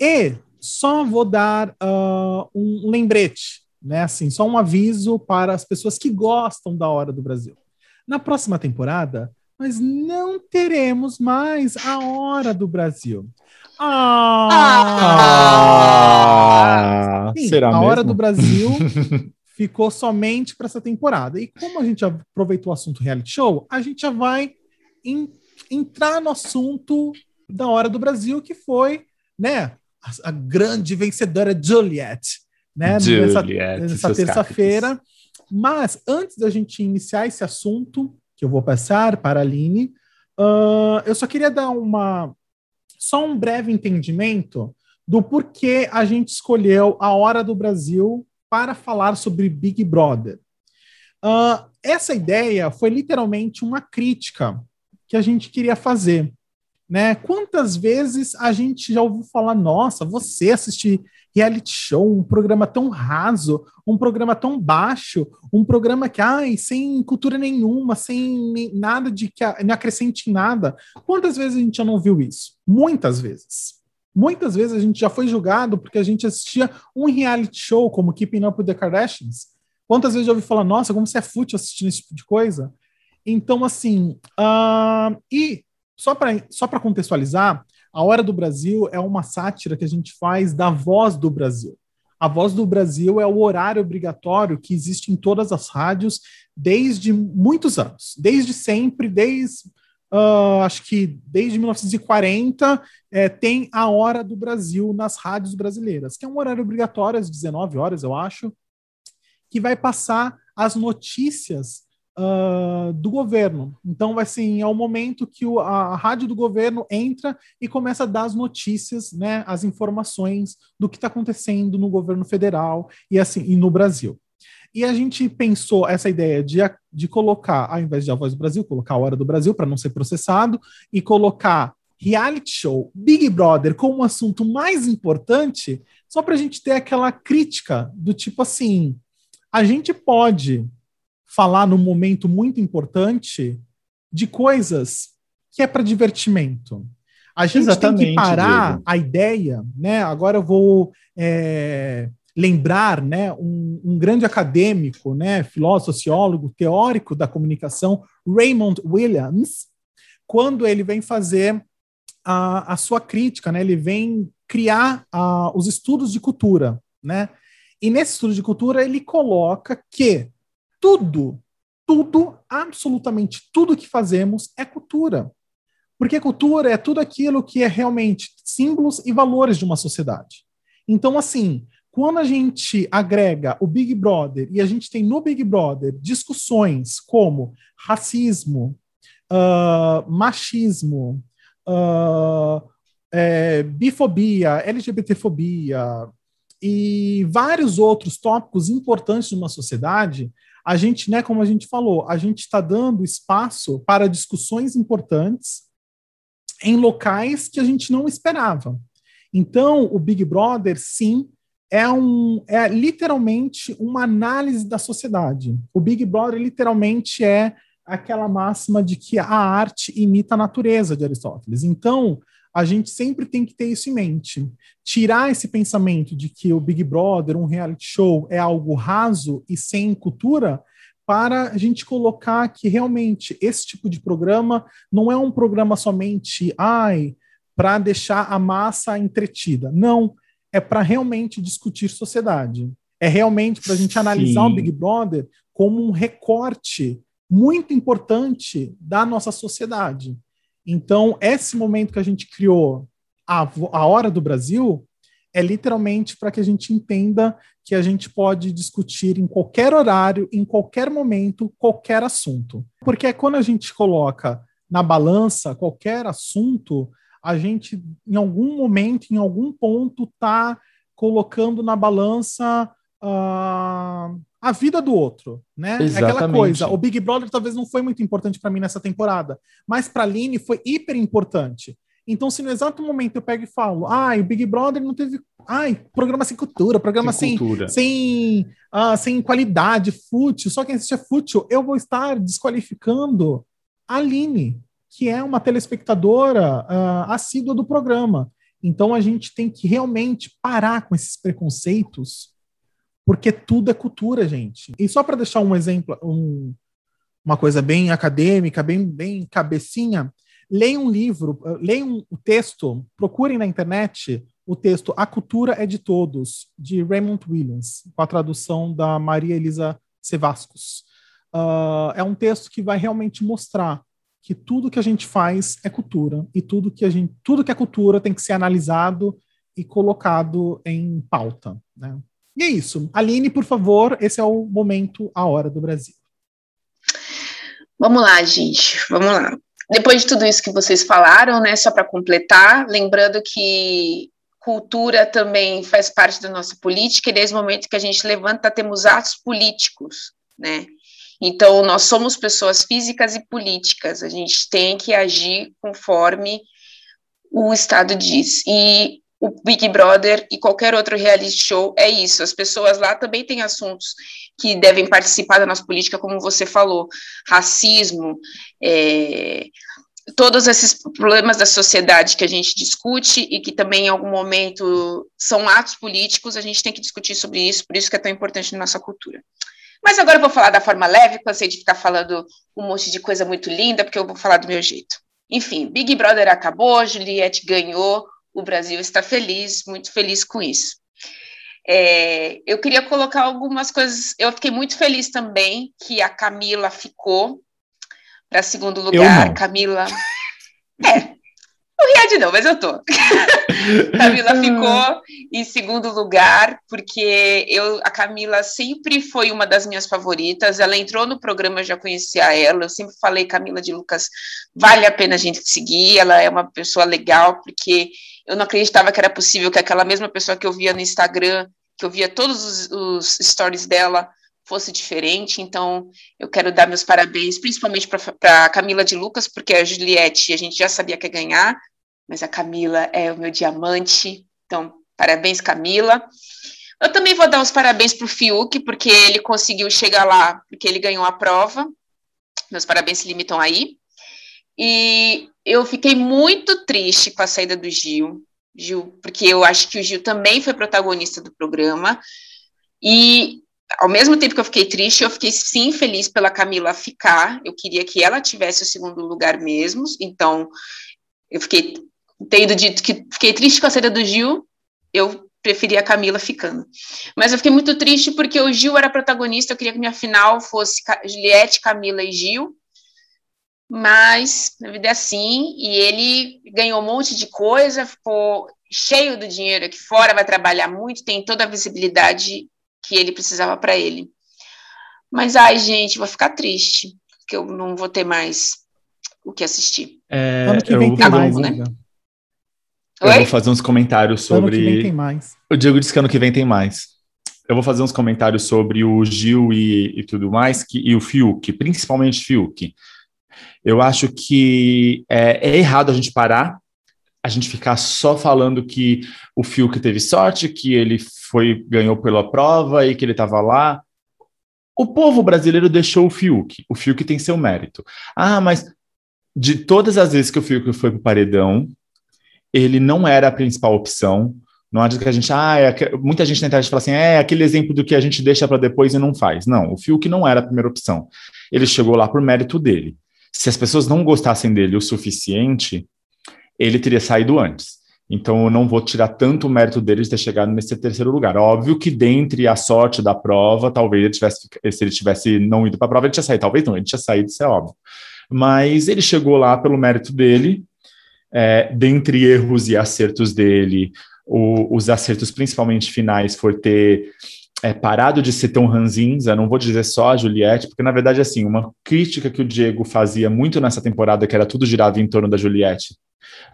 E só vou dar uh, um lembrete, né? Assim, só um aviso para as pessoas que gostam da Hora do Brasil. Na próxima temporada, nós não teremos mais a Hora do Brasil. Ah! ah Sim, será a mesmo? Hora do Brasil (laughs) ficou somente para essa temporada. E como a gente aproveitou o assunto reality show, a gente já vai in, entrar no assunto da Hora do Brasil, que foi, né, a, a grande vencedora Juliette, né, Juliette, nessa, nessa terça-feira. Mas antes da gente iniciar esse assunto, que eu vou passar para a Aline, uh, eu só queria dar uma só um breve entendimento do porquê a gente escolheu a Hora do Brasil para falar sobre Big Brother. Uh, essa ideia foi literalmente uma crítica que a gente queria fazer. Né? Quantas vezes a gente já ouviu falar, nossa, você assistir reality show, um programa tão raso, um programa tão baixo, um programa que, ai, sem cultura nenhuma, sem nada de que não acrescente nada. Quantas vezes a gente já não viu isso? Muitas vezes. Muitas vezes a gente já foi julgado porque a gente assistia um reality show como Keeping Up with the Kardashians. Quantas vezes já ouvi falar, nossa, como você é fútil assistindo esse tipo de coisa? Então, assim, uh, e só para só contextualizar, a Hora do Brasil é uma sátira que a gente faz da voz do Brasil. A voz do Brasil é o horário obrigatório que existe em todas as rádios desde muitos anos, desde sempre, desde uh, acho que desde 1940 é, tem a Hora do Brasil nas rádios brasileiras, que é um horário obrigatório às 19 horas, eu acho, que vai passar as notícias uh, do governo. Então, assim, é o momento que o, a, a, rádio do governo entra e começa a dar as notícias, né, as informações do que está acontecendo no governo federal e assim e no Brasil. E a gente pensou essa ideia de, de colocar, ao invés de A Voz do Brasil, colocar a Hora do Brasil para não ser processado, e colocar reality show Big Brother como um assunto mais importante, só para a gente ter aquela crítica do tipo assim: a gente pode falar num momento muito importante de coisas que é para divertimento. A gente Exatamente, tem que parar Diego. a ideia, né? Agora eu vou é, lembrar, né, um, um, grande acadêmico, né, filósofo, sociólogo, teórico da comunicação, Raymond Williams, quando ele vem fazer a, a sua crítica, né, ele vem criar a, os estudos de cultura, né? E nesse estudo de cultura ele coloca que tudo, tudo, absolutamente tudo que fazemos é cultura. Porque cultura é tudo aquilo que é realmente símbolos e valores de uma sociedade. Então, assim, quando a gente agrega o Big Brother e a gente tem no Big Brother discussões como racismo, uh, machismo, uh, é, bifobia, LGBTfobia e vários outros tópicos importantes de uma sociedade, a gente, né, como a gente falou, a gente está dando espaço para discussões importantes em locais que a gente não esperava. Então, o Big Brother, sim, é, um, é literalmente uma análise da sociedade. O Big Brother literalmente é aquela máxima de que a arte imita a natureza de Aristóteles. Então, a gente sempre tem que ter isso em mente. Tirar esse pensamento de que o Big Brother, um reality show, é algo raso e sem cultura, para a gente colocar que realmente esse tipo de programa não é um programa somente ai para deixar a massa entretida. Não, é para realmente discutir sociedade. É realmente para a gente analisar Sim. o Big Brother como um recorte muito importante da nossa sociedade. Então, esse momento que a gente criou, a, a Hora do Brasil, é literalmente para que a gente entenda que a gente pode discutir em qualquer horário, em qualquer momento, qualquer assunto. Porque quando a gente coloca na balança qualquer assunto, a gente, em algum momento, em algum ponto, está colocando na balança uh, a vida do outro, né? Exatamente. É aquela coisa. O Big Brother talvez não foi muito importante para mim nessa temporada, mas para a Aline foi hiper importante. Então, se no exato momento eu pego e falo, ai, o Big Brother não teve. Ai, programa sem cultura, programa sem, sem, cultura. sem, uh, sem qualidade, fútil, só quem assiste é fútil, eu vou estar desqualificando a Aline, que é uma telespectadora uh, assídua do programa. Então a gente tem que realmente parar com esses preconceitos, porque tudo é cultura, gente. E só para deixar um exemplo, um, uma coisa bem acadêmica, bem, bem cabecinha, leiam um livro, leiam o um texto, procurem na internet o texto A Cultura é de Todos, de Raymond Williams, com a tradução da Maria Elisa Sevascos. Uh, é um texto que vai realmente mostrar que tudo que a gente faz é cultura e tudo que a gente, tudo que é cultura tem que ser analisado e colocado em pauta. Né? E é isso. Aline, por favor, esse é o momento, a hora do Brasil. Vamos lá, gente. Vamos lá. Depois de tudo isso que vocês falaram, né, só para completar, lembrando que cultura também faz parte da nossa política, e desde o momento que a gente levanta, temos atos políticos, né? Então, nós somos pessoas físicas e políticas, a gente tem que agir conforme o Estado diz. E o Big Brother e qualquer outro reality show é isso. As pessoas lá também têm assuntos que devem participar da nossa política, como você falou, racismo, é, todos esses problemas da sociedade que a gente discute e que também em algum momento são atos políticos, a gente tem que discutir sobre isso, por isso que é tão importante na nossa cultura. Mas agora eu vou falar da forma leve, cansei de ficar falando um monte de coisa muito linda, porque eu vou falar do meu jeito. Enfim, Big Brother acabou, Juliette ganhou, o Brasil está feliz, muito feliz com isso. É, eu queria colocar algumas coisas. Eu fiquei muito feliz também que a Camila ficou para segundo lugar. Camila. É, o Riad não, mas eu tô. (laughs) Camila ficou em segundo lugar, porque eu, a Camila sempre foi uma das minhas favoritas. Ela entrou no programa, eu já conhecia ela. Eu sempre falei, Camila de Lucas, vale a pena a gente seguir. Ela é uma pessoa legal, porque eu não acreditava que era possível que aquela mesma pessoa que eu via no Instagram, que eu via todos os, os stories dela, fosse diferente. Então, eu quero dar meus parabéns, principalmente para a Camila de Lucas, porque a Juliette a gente já sabia que ia ganhar, mas a Camila é o meu diamante. Então, parabéns, Camila. Eu também vou dar os parabéns para o Fiuk, porque ele conseguiu chegar lá, porque ele ganhou a prova. Meus parabéns se limitam aí. E eu fiquei muito triste com a saída do Gil, Gil, porque eu acho que o Gil também foi protagonista do programa. E ao mesmo tempo que eu fiquei triste, eu fiquei sim feliz pela Camila ficar. Eu queria que ela tivesse o segundo lugar mesmo. Então, eu fiquei tendo dito que fiquei triste com a saída do Gil. Eu preferi a Camila ficando. Mas eu fiquei muito triste porque o Gil era protagonista. Eu queria que minha final fosse Juliette, Camila e Gil mas a vida é assim, e ele ganhou um monte de coisa, ficou cheio do dinheiro aqui fora, vai trabalhar muito, tem toda a visibilidade que ele precisava para ele. Mas, ai, gente, vou ficar triste, porque eu não vou ter mais o que assistir. É, ano que vem tem mais, né? Eu Oi? vou fazer uns comentários sobre. Ano que vem tem mais. O Diego disse que ano que vem tem mais. Eu vou fazer uns comentários sobre o Gil e, e tudo mais, que, e o Fiuk, principalmente Fiuk. Eu acho que é, é errado a gente parar, a gente ficar só falando que o Fiuk teve sorte, que ele foi ganhou pela prova e que ele estava lá. O povo brasileiro deixou o Fiuk. O Fiuk tem seu mérito. Ah, mas de todas as vezes que o Fiuk foi para o paredão, ele não era a principal opção. Não adianta que a gente. Ah, é, muita gente na internet fala assim: é aquele exemplo do que a gente deixa para depois e não faz. Não, o Fiuk não era a primeira opção. Ele chegou lá por mérito dele se as pessoas não gostassem dele o suficiente, ele teria saído antes. Então eu não vou tirar tanto o mérito dele de ter chegado nesse terceiro lugar. Óbvio que dentre a sorte da prova, talvez ele tivesse, se ele tivesse não ido para a prova, ele tinha saído. Talvez não, ele tinha saído, isso é óbvio. Mas ele chegou lá pelo mérito dele, é, dentre erros e acertos dele, o, os acertos principalmente finais foi ter é, parado de ser tão ranzinza, não vou dizer só a Juliette, porque na verdade, assim, uma crítica que o Diego fazia muito nessa temporada, que era tudo girava em torno da Juliette,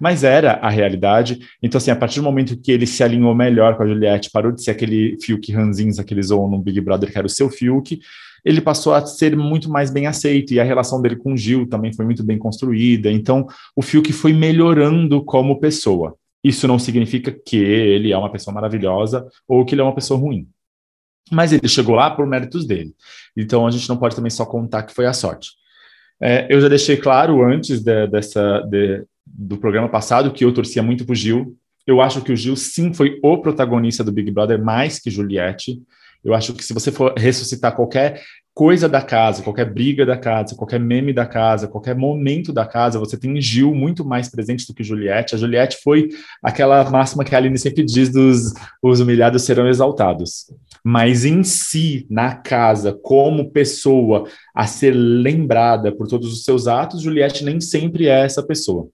mas era a realidade. Então, assim, a partir do momento que ele se alinhou melhor com a Juliette, parou de ser aquele Fiuk ranzinza que eles zoam no Big Brother, que era o seu Fiuk, ele passou a ser muito mais bem aceito, e a relação dele com o Gil também foi muito bem construída. Então, o Fiuk foi melhorando como pessoa. Isso não significa que ele é uma pessoa maravilhosa ou que ele é uma pessoa ruim. Mas ele chegou lá por méritos dele. Então a gente não pode também só contar que foi a sorte. É, eu já deixei claro antes de, dessa, de, do programa passado que eu torcia muito pro Gil. Eu acho que o Gil sim foi o protagonista do Big Brother mais que Juliette. Eu acho que se você for ressuscitar qualquer coisa da casa, qualquer briga da casa, qualquer meme da casa, qualquer momento da casa, você tem Gil muito mais presente do que Juliette. A Juliette foi aquela máxima que a Aline sempre diz dos os humilhados serão exaltados mas em si, na casa, como pessoa a ser lembrada por todos os seus atos, Juliette nem sempre é essa pessoa.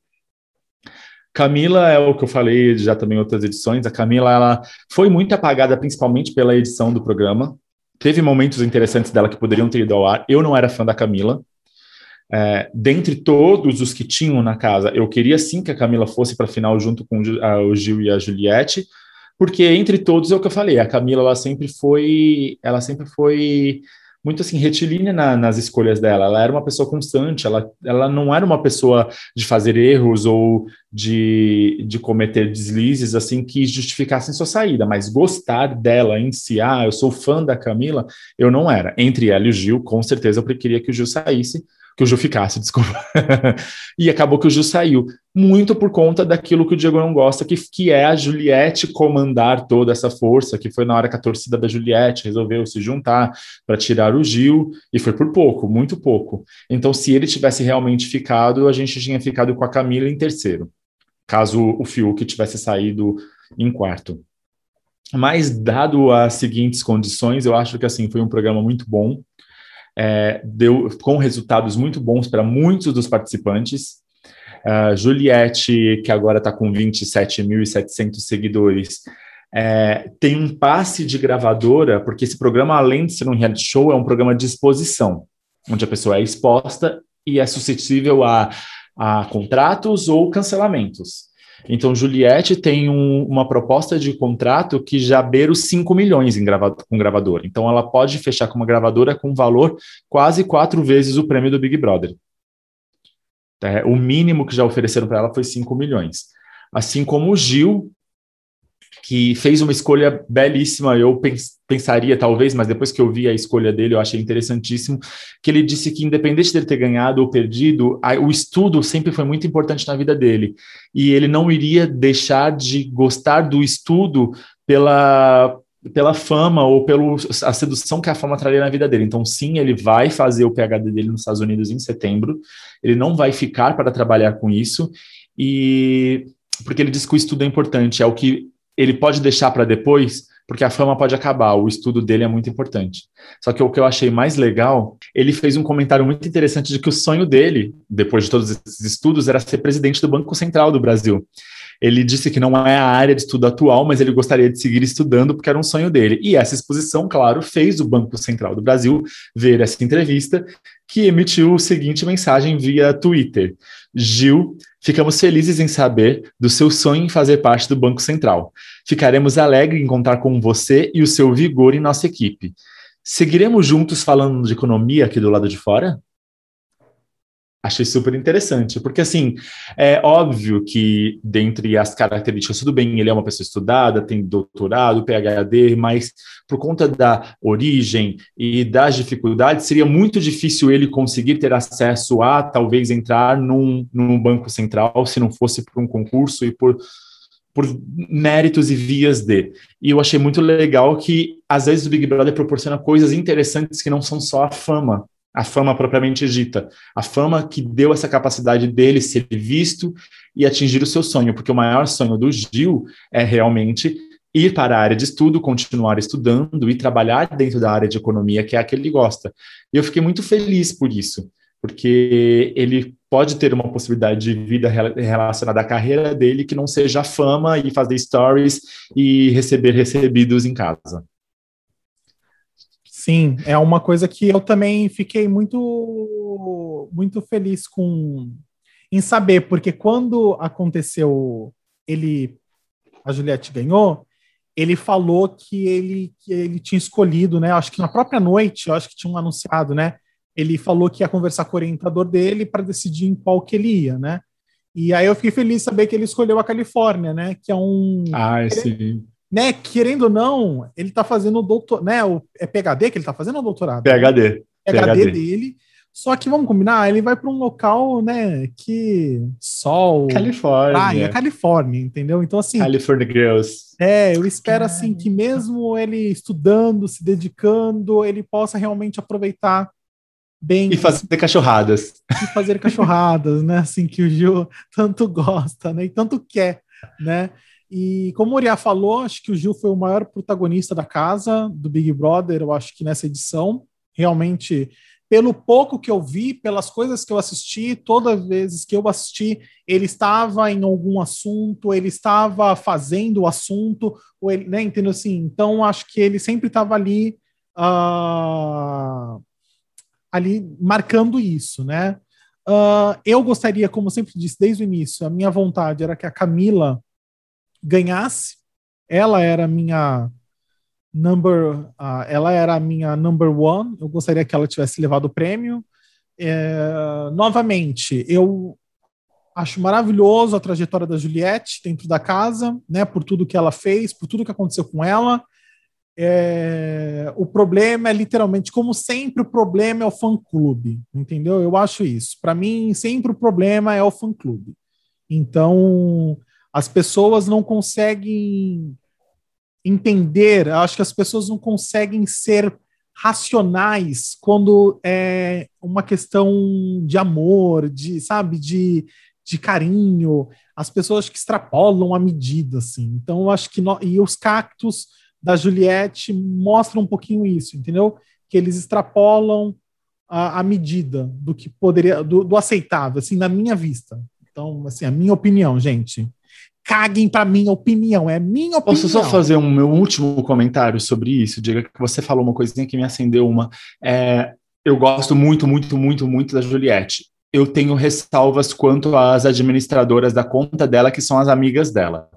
Camila é o que eu falei já também em outras edições. A Camila ela foi muito apagada, principalmente pela edição do programa. Teve momentos interessantes dela que poderiam ter ido ao ar. Eu não era fã da Camila. É, dentre todos os que tinham na casa, eu queria sim que a Camila fosse para a final junto com o Gil e a Juliette, porque entre todos é o que eu falei, a Camila ela sempre foi, ela sempre foi muito assim retilínea na, nas escolhas dela. Ela era uma pessoa constante, ela, ela não era uma pessoa de fazer erros ou de, de cometer deslizes assim que justificassem sua saída, mas gostar dela em si, ah, eu sou fã da Camila, eu não era. Entre ela e o Gil, com certeza eu queria que o Gil saísse, que o Ju ficasse, (laughs) desculpa. e acabou que o Ju saiu. Muito por conta daquilo que o Diego não gosta, que, que é a Juliette comandar toda essa força, que foi na hora que a torcida da Juliette resolveu se juntar para tirar o Gil, e foi por pouco, muito pouco. Então, se ele tivesse realmente ficado, a gente tinha ficado com a Camila em terceiro, caso o Fiuk tivesse saído em quarto. Mas, dado as seguintes condições, eu acho que assim foi um programa muito bom é, deu com resultados muito bons para muitos dos participantes. Uh, Juliette, que agora está com 27.700 seguidores, é, tem um passe de gravadora, porque esse programa, além de ser um reality show, é um programa de exposição, onde a pessoa é exposta e é suscetível a, a contratos ou cancelamentos. Então, Juliette tem um, uma proposta de contrato que já beira os 5 milhões em gravado, com gravadora. Então, ela pode fechar com uma gravadora com valor quase quatro vezes o prêmio do Big Brother. É, o mínimo que já ofereceram para ela foi 5 milhões. Assim como o Gil, que fez uma escolha belíssima. Eu pens pensaria, talvez, mas depois que eu vi a escolha dele, eu achei interessantíssimo, que ele disse que, independente dele ter ganhado ou perdido, a, o estudo sempre foi muito importante na vida dele. E ele não iria deixar de gostar do estudo pela pela fama ou pela sedução que a fama traria na vida dele. Então, sim, ele vai fazer o PhD dele nos Estados Unidos em setembro. Ele não vai ficar para trabalhar com isso e porque ele diz que o estudo é importante, é o que ele pode deixar para depois, porque a fama pode acabar, o estudo dele é muito importante. Só que o que eu achei mais legal, ele fez um comentário muito interessante de que o sonho dele, depois de todos esses estudos, era ser presidente do Banco Central do Brasil. Ele disse que não é a área de estudo atual, mas ele gostaria de seguir estudando porque era um sonho dele. E essa exposição, claro, fez o Banco Central do Brasil ver essa entrevista, que emitiu a seguinte mensagem via Twitter: Gil, ficamos felizes em saber do seu sonho em fazer parte do Banco Central. Ficaremos alegres em contar com você e o seu vigor em nossa equipe. Seguiremos juntos falando de economia aqui do lado de fora? Achei super interessante, porque assim, é óbvio que dentre as características, tudo bem, ele é uma pessoa estudada, tem doutorado, PhD, mas por conta da origem e das dificuldades, seria muito difícil ele conseguir ter acesso a talvez entrar num, num banco central se não fosse por um concurso e por por méritos e vias de. E eu achei muito legal que, às vezes, o Big Brother proporciona coisas interessantes que não são só a fama, a fama propriamente dita, a fama que deu essa capacidade dele ser visto e atingir o seu sonho, porque o maior sonho do Gil é realmente ir para a área de estudo, continuar estudando e trabalhar dentro da área de economia, que é a que ele gosta. E eu fiquei muito feliz por isso, porque ele pode ter uma possibilidade de vida relacionada à carreira dele que não seja fama e fazer stories e receber recebidos em casa. Sim, é uma coisa que eu também fiquei muito muito feliz com em saber, porque quando aconteceu ele a Juliette ganhou, ele falou que ele que ele tinha escolhido, né? Acho que na própria noite, acho que tinham anunciado, né? Ele falou que ia conversar com o orientador dele para decidir em qual que ele ia, né? E aí eu fiquei feliz saber que ele escolheu a Califórnia, né? Que é um. Ah, sim né, querendo ou não, ele está fazendo o doutor, né, o, é PhD que ele está fazendo o doutorado? PhD. PhD, PhD dele. Só que vamos combinar, ele vai para um local, né, que sol, Califórnia, praia, Califórnia, entendeu? Então assim, California Girls. É, eu espero assim que mesmo ele estudando, se dedicando, ele possa realmente aproveitar bem e fazer cachorradas. E fazer cachorradas, né? Assim que o Gil tanto gosta, né? E tanto quer, né? E como o Uriah falou, acho que o Gil foi o maior protagonista da casa, do Big Brother, eu acho que nessa edição. Realmente, pelo pouco que eu vi, pelas coisas que eu assisti, todas as vezes que eu assisti, ele estava em algum assunto, ele estava fazendo o assunto, ou ele, né, entendeu assim? Então, acho que ele sempre estava ali, uh, ali marcando isso, né? Uh, eu gostaria, como sempre disse desde o início, a minha vontade era que a Camila ganhasse. Ela era minha number, uh, ela era a minha number one. Eu gostaria que ela tivesse levado o prêmio. É, novamente, eu acho maravilhoso a trajetória da Juliette dentro da casa, né? Por tudo que ela fez, por tudo que aconteceu com ela. É, o problema é literalmente, como sempre, o problema é o fã-clube, entendeu? Eu acho isso. Para mim, sempre o problema é o fã-clube. Então, as pessoas não conseguem entender, acho que as pessoas não conseguem ser racionais quando é uma questão de amor, de, sabe, de, de carinho. As pessoas que extrapolam a medida, assim. Então, eu acho que. No, e os cactos da Juliette mostram um pouquinho isso, entendeu? Que eles extrapolam a, a medida do que poderia, do, do aceitável, assim, na minha vista. Então, assim, a minha opinião, gente caguem para minha opinião, é minha opinião. Posso só fazer um meu último comentário sobre isso? Diga que você falou uma coisinha que me acendeu uma. É, eu gosto muito, muito, muito, muito da Juliette. eu tenho ressalvas quanto às administradoras da conta dela, que são as amigas dela.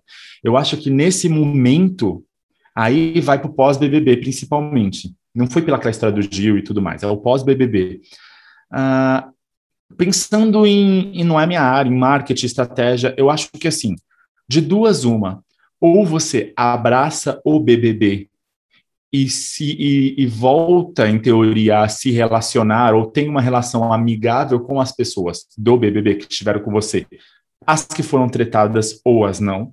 Eu acho que nesse momento, aí vai para o pós-BBB, principalmente. Não foi pela história do Gil e tudo mais, é o pós-BBB. Uh, pensando em, e não é minha área, em marketing, estratégia, eu acho que assim, de duas uma, ou você abraça o BBB e, se, e, e, volta, em teoria, a se relacionar ou tem uma relação amigável com as pessoas do BBB que estiveram com você, as que foram tretadas ou as não,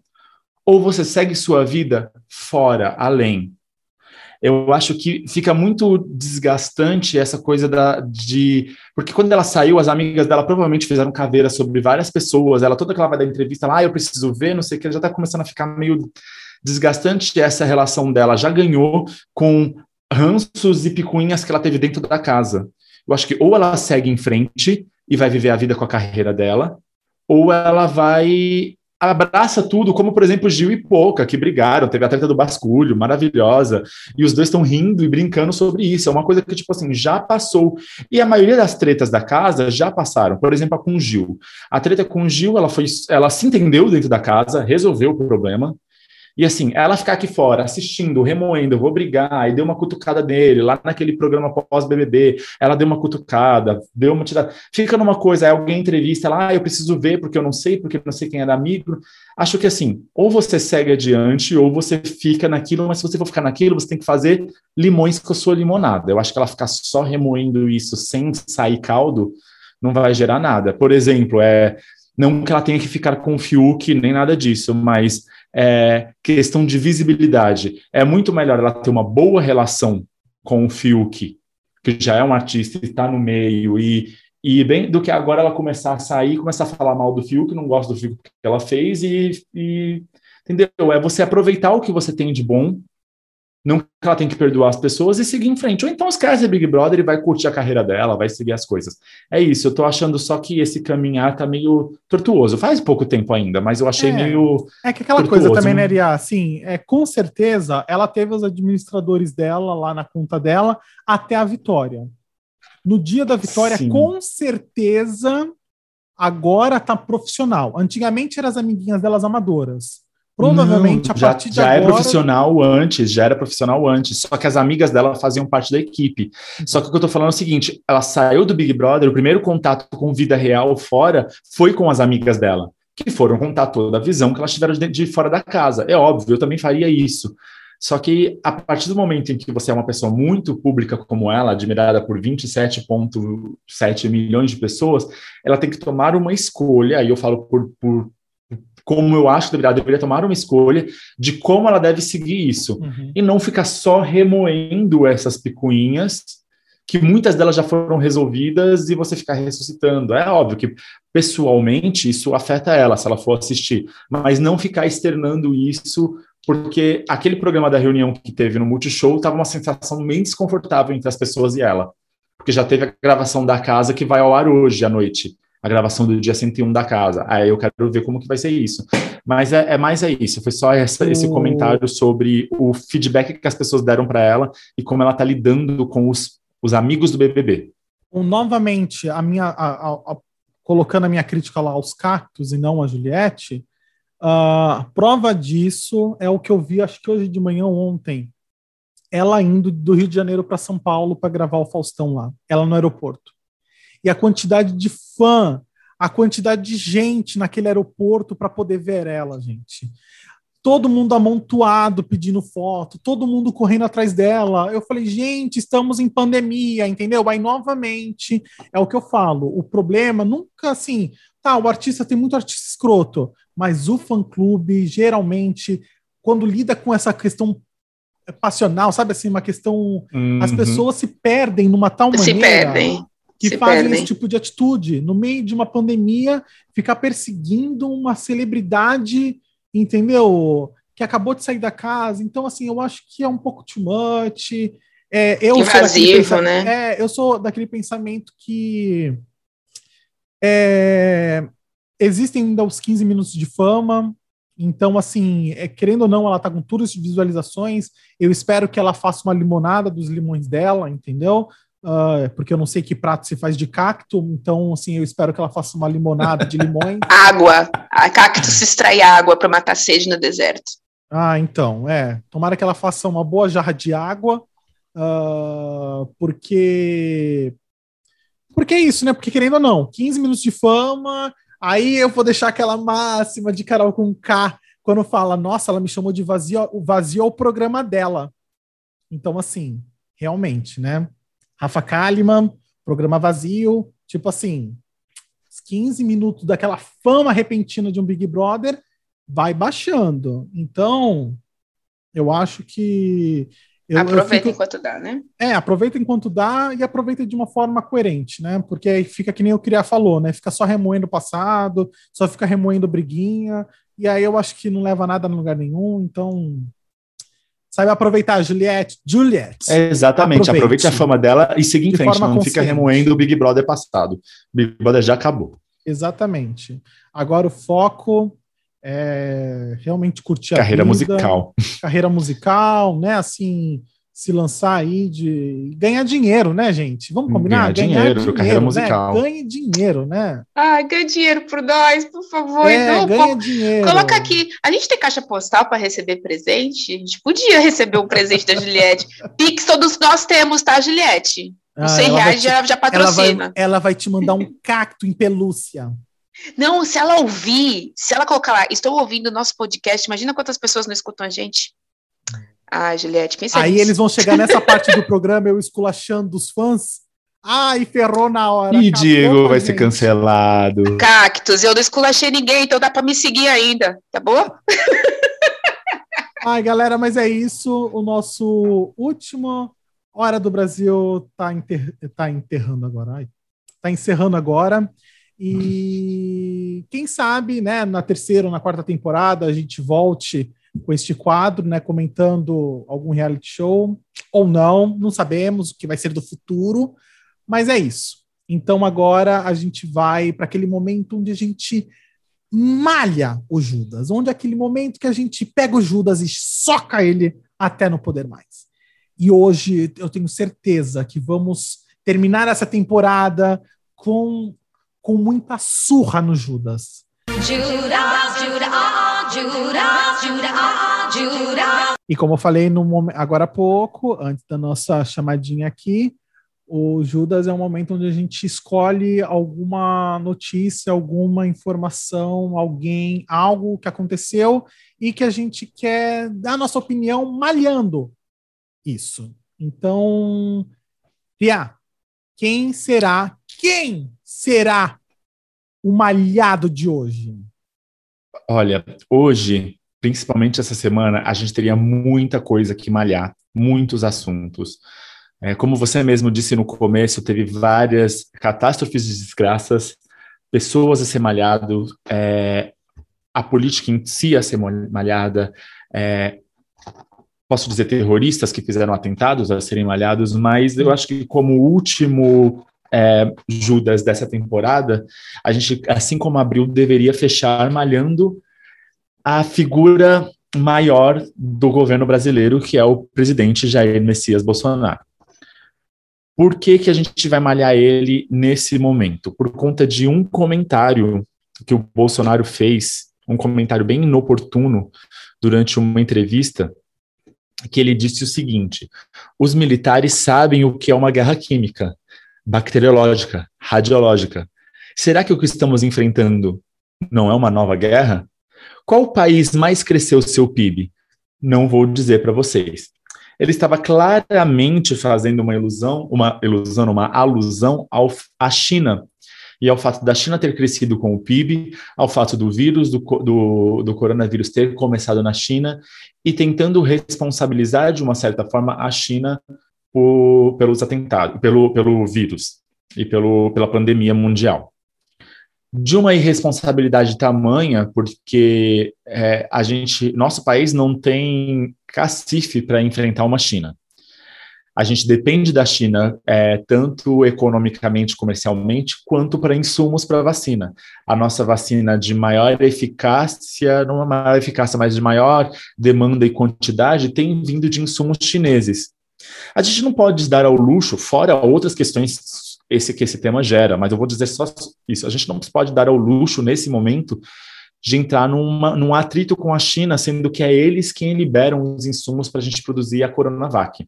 ou você segue sua vida fora, além, eu acho que fica muito desgastante essa coisa da, de. Porque quando ela saiu, as amigas dela provavelmente fizeram caveira sobre várias pessoas. Ela, toda que ela vai dar entrevista lá, ah, eu preciso ver, não sei o que, já está começando a ficar meio desgastante essa relação dela. Já ganhou com ranços e picuinhas que ela teve dentro da casa. Eu acho que ou ela segue em frente e vai viver a vida com a carreira dela, ou ela vai abraça tudo, como por exemplo Gil e Poca, que brigaram, teve a treta do basculho, maravilhosa, e os dois estão rindo e brincando sobre isso. É uma coisa que, tipo assim, já passou. E a maioria das tretas da casa já passaram. Por exemplo, a com Gil. A treta com Gil, ela foi, ela se entendeu dentro da casa, resolveu o problema, e assim, ela ficar aqui fora assistindo, remoendo, vou brigar, e deu uma cutucada dele, lá naquele programa pós-BBB, ela deu uma cutucada, deu uma tirada. Fica numa coisa, aí alguém entrevista, ela, ah, eu preciso ver porque eu não sei, porque não sei quem é da amigo. Acho que assim, ou você segue adiante, ou você fica naquilo, mas se você for ficar naquilo, você tem que fazer limões com a sua limonada. Eu acho que ela ficar só remoendo isso sem sair caldo, não vai gerar nada. Por exemplo, é não que ela tenha que ficar com o Fiuk, nem nada disso, mas é, questão de visibilidade. É muito melhor ela ter uma boa relação com o Fiuk, que já é um artista e está no meio, e, e bem do que agora ela começar a sair, começar a falar mal do Fiuk, não gosta do Fiuk que ela fez, e, e entendeu? É você aproveitar o que você tem de bom não que ela tem que perdoar as pessoas e seguir em frente. Ou então esquece Big Brother e vai curtir a carreira dela, vai seguir as coisas. É isso, eu tô achando só que esse caminhar tá meio tortuoso. Faz pouco tempo ainda, mas eu achei é, meio. É que aquela tortuoso. coisa também, né, Ria? Assim, é, com certeza ela teve os administradores dela lá na conta dela até a vitória. No dia da vitória, Sim. com certeza, agora tá profissional. Antigamente eram as amiguinhas delas amadoras. Provavelmente Não, a partir já, de já é agora... é profissional antes, já era profissional antes, só que as amigas dela faziam parte da equipe. Só que o que eu tô falando é o seguinte, ela saiu do Big Brother, o primeiro contato com vida real fora foi com as amigas dela, que foram contar toda a visão que elas tiveram de, de fora da casa. É óbvio, eu também faria isso. Só que a partir do momento em que você é uma pessoa muito pública como ela, admirada por 27,7 milhões de pessoas, ela tem que tomar uma escolha, aí eu falo por, por como eu acho que deveria, deveria tomar uma escolha de como ela deve seguir isso. Uhum. E não ficar só remoendo essas picuinhas, que muitas delas já foram resolvidas, e você ficar ressuscitando. É óbvio que, pessoalmente, isso afeta ela, se ela for assistir. Mas não ficar externando isso, porque aquele programa da reunião que teve no Multishow estava uma sensação bem desconfortável entre as pessoas e ela. Porque já teve a gravação da casa que vai ao ar hoje à noite a gravação do dia 101 da casa. Aí eu quero ver como que vai ser isso. Mas é, é mais é isso. Foi só essa, esse comentário sobre o feedback que as pessoas deram para ela e como ela está lidando com os, os amigos do BBB. Novamente, a minha, a, a, a, colocando a minha crítica lá aos cactos e não a Juliette, uh, prova disso é o que eu vi, acho que hoje de manhã ou ontem. Ela indo do Rio de Janeiro para São Paulo para gravar o Faustão lá, ela no aeroporto e a quantidade de fã, a quantidade de gente naquele aeroporto para poder ver ela, gente. Todo mundo amontoado pedindo foto, todo mundo correndo atrás dela. Eu falei, gente, estamos em pandemia, entendeu? Aí, novamente, é o que eu falo. O problema nunca assim, tá, o artista tem muito artista escroto, mas o fã-clube, geralmente, quando lida com essa questão passional, sabe assim, uma questão. Uhum. As pessoas se perdem numa tal maneira. Se perdem que Se fazem perdem. esse tipo de atitude. No meio de uma pandemia, ficar perseguindo uma celebridade, entendeu? Que acabou de sair da casa. Então, assim, eu acho que é um pouco too much. É, eu Invasivo, sou né? É, eu sou daquele pensamento que é, existem ainda os 15 minutos de fama. Então, assim, é, querendo ou não, ela tá com todas as visualizações. Eu espero que ela faça uma limonada dos limões dela, entendeu? Uh, porque eu não sei que prato se faz de cacto, então, assim, eu espero que ela faça uma limonada de limões. (laughs) água. A cacto se extrai água para matar sede no deserto. Ah, então, é. Tomara que ela faça uma boa jarra de água, uh, porque. Porque é isso, né? Porque querendo ou não, 15 minutos de fama, aí eu vou deixar aquela máxima de Carol com K quando fala, nossa, ela me chamou de vazio, vazio o programa dela. Então, assim, realmente, né? Rafa Kalimann, programa vazio, tipo assim, 15 minutos daquela fama repentina de um Big Brother vai baixando. Então, eu acho que. Eu, aproveita eu fico... enquanto dá, né? É, aproveita enquanto dá e aproveita de uma forma coerente, né? Porque aí fica que nem o Criar falou, né? Fica só remoendo o passado, só fica remoendo briguinha, e aí eu acho que não leva nada a lugar nenhum, então Sabe aproveitar, Juliette? Juliette. É, exatamente, aproveite. aproveite. a fama dela e siga em De frente, não consciente. fica remoendo o Big Brother passado. O Big Brother já acabou. Exatamente. Agora o foco é realmente curtir a carreira musical. Carreira musical, né? Assim, se lançar aí de ganhar dinheiro, né, gente? Vamos combinar? Ganhar, ganhar dinheiro, dinheiro, carreira né? musical. Ganhe dinheiro, né? Ah, ganha dinheiro por nós, por favor. É, então, ganha pô, dinheiro. Coloca aqui. A gente tem caixa postal para receber presente? A gente podia receber um presente da (laughs) Juliette. Pix todos nós temos, tá, Juliette? Os ah, 100 reais te, já, já patrocina. Ela vai, ela vai te mandar um cacto em pelúcia. Não, se ela ouvir, se ela colocar lá, estou ouvindo o nosso podcast, imagina quantas pessoas não escutam a gente. Ah, Juliette, pensa Aí nisso. eles vão chegar nessa parte do programa, eu esculachando os fãs. Ai, ferrou na hora. E Diego vai gente. ser cancelado. Cactus, eu não esculachei ninguém, então dá para me seguir ainda, tá bom? Ai, galera, mas é isso. O nosso último Hora do Brasil tá, enter... tá enterrando agora. Ai, tá encerrando agora. E quem sabe, né, na terceira ou na quarta temporada a gente volte com este quadro, né, comentando algum reality show ou não, não sabemos o que vai ser do futuro, mas é isso. Então agora a gente vai para aquele momento onde a gente malha o Judas, onde é aquele momento que a gente pega o Judas e soca ele até não poder mais. E hoje eu tenho certeza que vamos terminar essa temporada com, com muita surra no Judas. Judas, Judas, E como eu falei no momento, agora há pouco, antes da nossa chamadinha aqui, o Judas é um momento onde a gente escolhe alguma notícia, alguma informação, alguém, algo que aconteceu e que a gente quer dar a nossa opinião malhando isso. Então, Pia, quem será? Quem será o malhado de hoje? Olha, hoje, principalmente essa semana, a gente teria muita coisa que malhar, muitos assuntos. É, como você mesmo disse no começo, teve várias catástrofes de desgraças, pessoas a ser malhado, é, a política em si a ser malhada, é, posso dizer terroristas que fizeram atentados a serem malhados, mas eu acho que como último é, Judas dessa temporada, a gente, assim como abril, deveria fechar malhando a figura maior do governo brasileiro, que é o presidente Jair Messias Bolsonaro. Por que, que a gente vai malhar ele nesse momento? Por conta de um comentário que o Bolsonaro fez, um comentário bem inoportuno durante uma entrevista, que ele disse o seguinte: os militares sabem o que é uma guerra química, bacteriológica, radiológica. Será que o que estamos enfrentando não é uma nova guerra? Qual país mais cresceu seu PIB? Não vou dizer para vocês. Ele estava claramente fazendo uma ilusão, uma ilusão, uma alusão ao, à China e ao fato da China ter crescido com o PIB, ao fato do vírus, do, do, do coronavírus ter começado na China e tentando responsabilizar de uma certa forma a China por, pelos atentados, pelo, pelo vírus e pelo, pela pandemia mundial. De uma irresponsabilidade tamanha, porque é, a gente, nosso país não tem cacife para enfrentar uma China. A gente depende da China é, tanto economicamente, comercialmente, quanto para insumos para vacina. A nossa vacina de maior eficácia, não é maior eficácia, mas de maior demanda e quantidade, tem vindo de insumos chineses. A gente não pode dar ao luxo, fora outras questões esse que esse tema gera, mas eu vou dizer só isso. A gente não pode dar ao luxo, nesse momento, de entrar numa, num atrito com a China, sendo que é eles quem liberam os insumos para a gente produzir a Coronavac.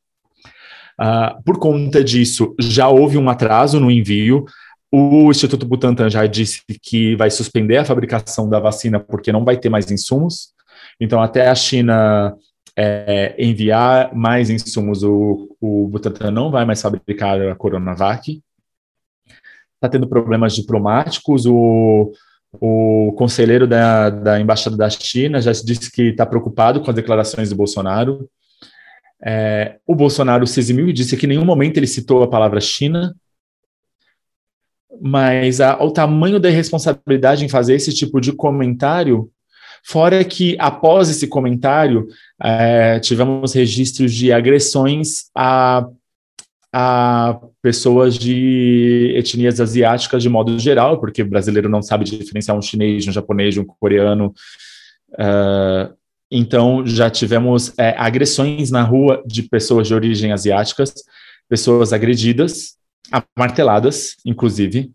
Uh, por conta disso, já houve um atraso no envio. O Instituto Butantan já disse que vai suspender a fabricação da vacina porque não vai ter mais insumos. Então, até a China é, enviar mais insumos, o, o Butantan não vai mais fabricar a Coronavac. Está tendo problemas diplomáticos. O, o conselheiro da, da Embaixada da China já disse que está preocupado com as declarações do Bolsonaro. É, o Bolsonaro se eximiu e disse que em nenhum momento ele citou a palavra China, mas a, o tamanho da irresponsabilidade em fazer esse tipo de comentário, fora que após esse comentário é, tivemos registros de agressões a a pessoas de etnias asiáticas de modo geral, porque o brasileiro não sabe diferenciar um chinês, um japonês, um coreano. Uh, então, já tivemos é, agressões na rua de pessoas de origem asiáticas, pessoas agredidas, amarteladas, inclusive,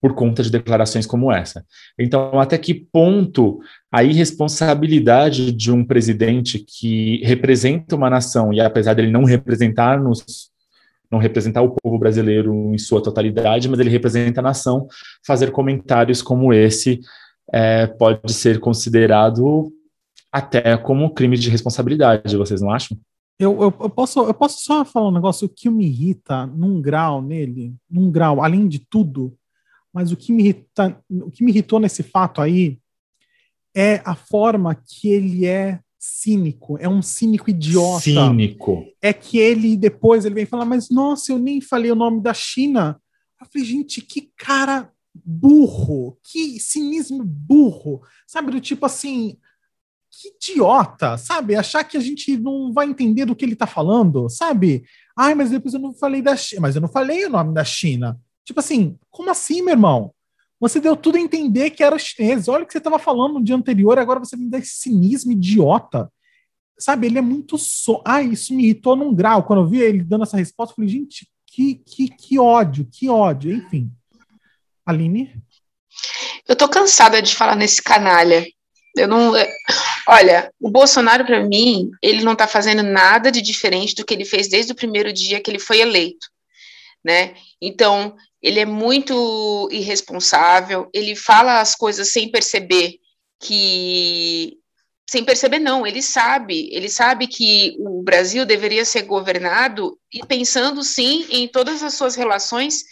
por conta de declarações como essa. Então, até que ponto a irresponsabilidade de um presidente que representa uma nação, e apesar dele não representar-nos não representar o povo brasileiro em sua totalidade, mas ele representa a nação. Fazer comentários como esse é, pode ser considerado até como crime de responsabilidade, vocês não acham? Eu, eu, eu, posso, eu posso só falar um negócio que me irrita num grau nele, num grau, além de tudo, mas o que me, irrita, o que me irritou nesse fato aí é a forma que ele é cínico, é um cínico idiota. Cínico. É que ele depois ele vem falar, mas nossa, eu nem falei o nome da China. Eu falei, gente, que cara burro, que cinismo burro, sabe? Do tipo assim, que idiota, sabe? Achar que a gente não vai entender do que ele tá falando, sabe? Ai, mas depois eu não falei da China, mas eu não falei o nome da China. Tipo assim, como assim, meu irmão? Você deu tudo a entender que era chinês. Olha o que você estava falando no dia anterior, agora você me dá esse cinismo idiota. Sabe, ele é muito. So... Ah, isso me irritou num grau. Quando eu vi ele dando essa resposta, eu falei, gente, que, que, que ódio, que ódio. Enfim. Aline? Eu tô cansada de falar nesse canalha. Eu não. É, olha, o Bolsonaro, para mim, ele não tá fazendo nada de diferente do que ele fez desde o primeiro dia que ele foi eleito. Né? Então, ele é muito irresponsável, ele fala as coisas sem perceber que sem perceber não, ele sabe, ele sabe que o Brasil deveria ser governado e pensando sim em todas as suas relações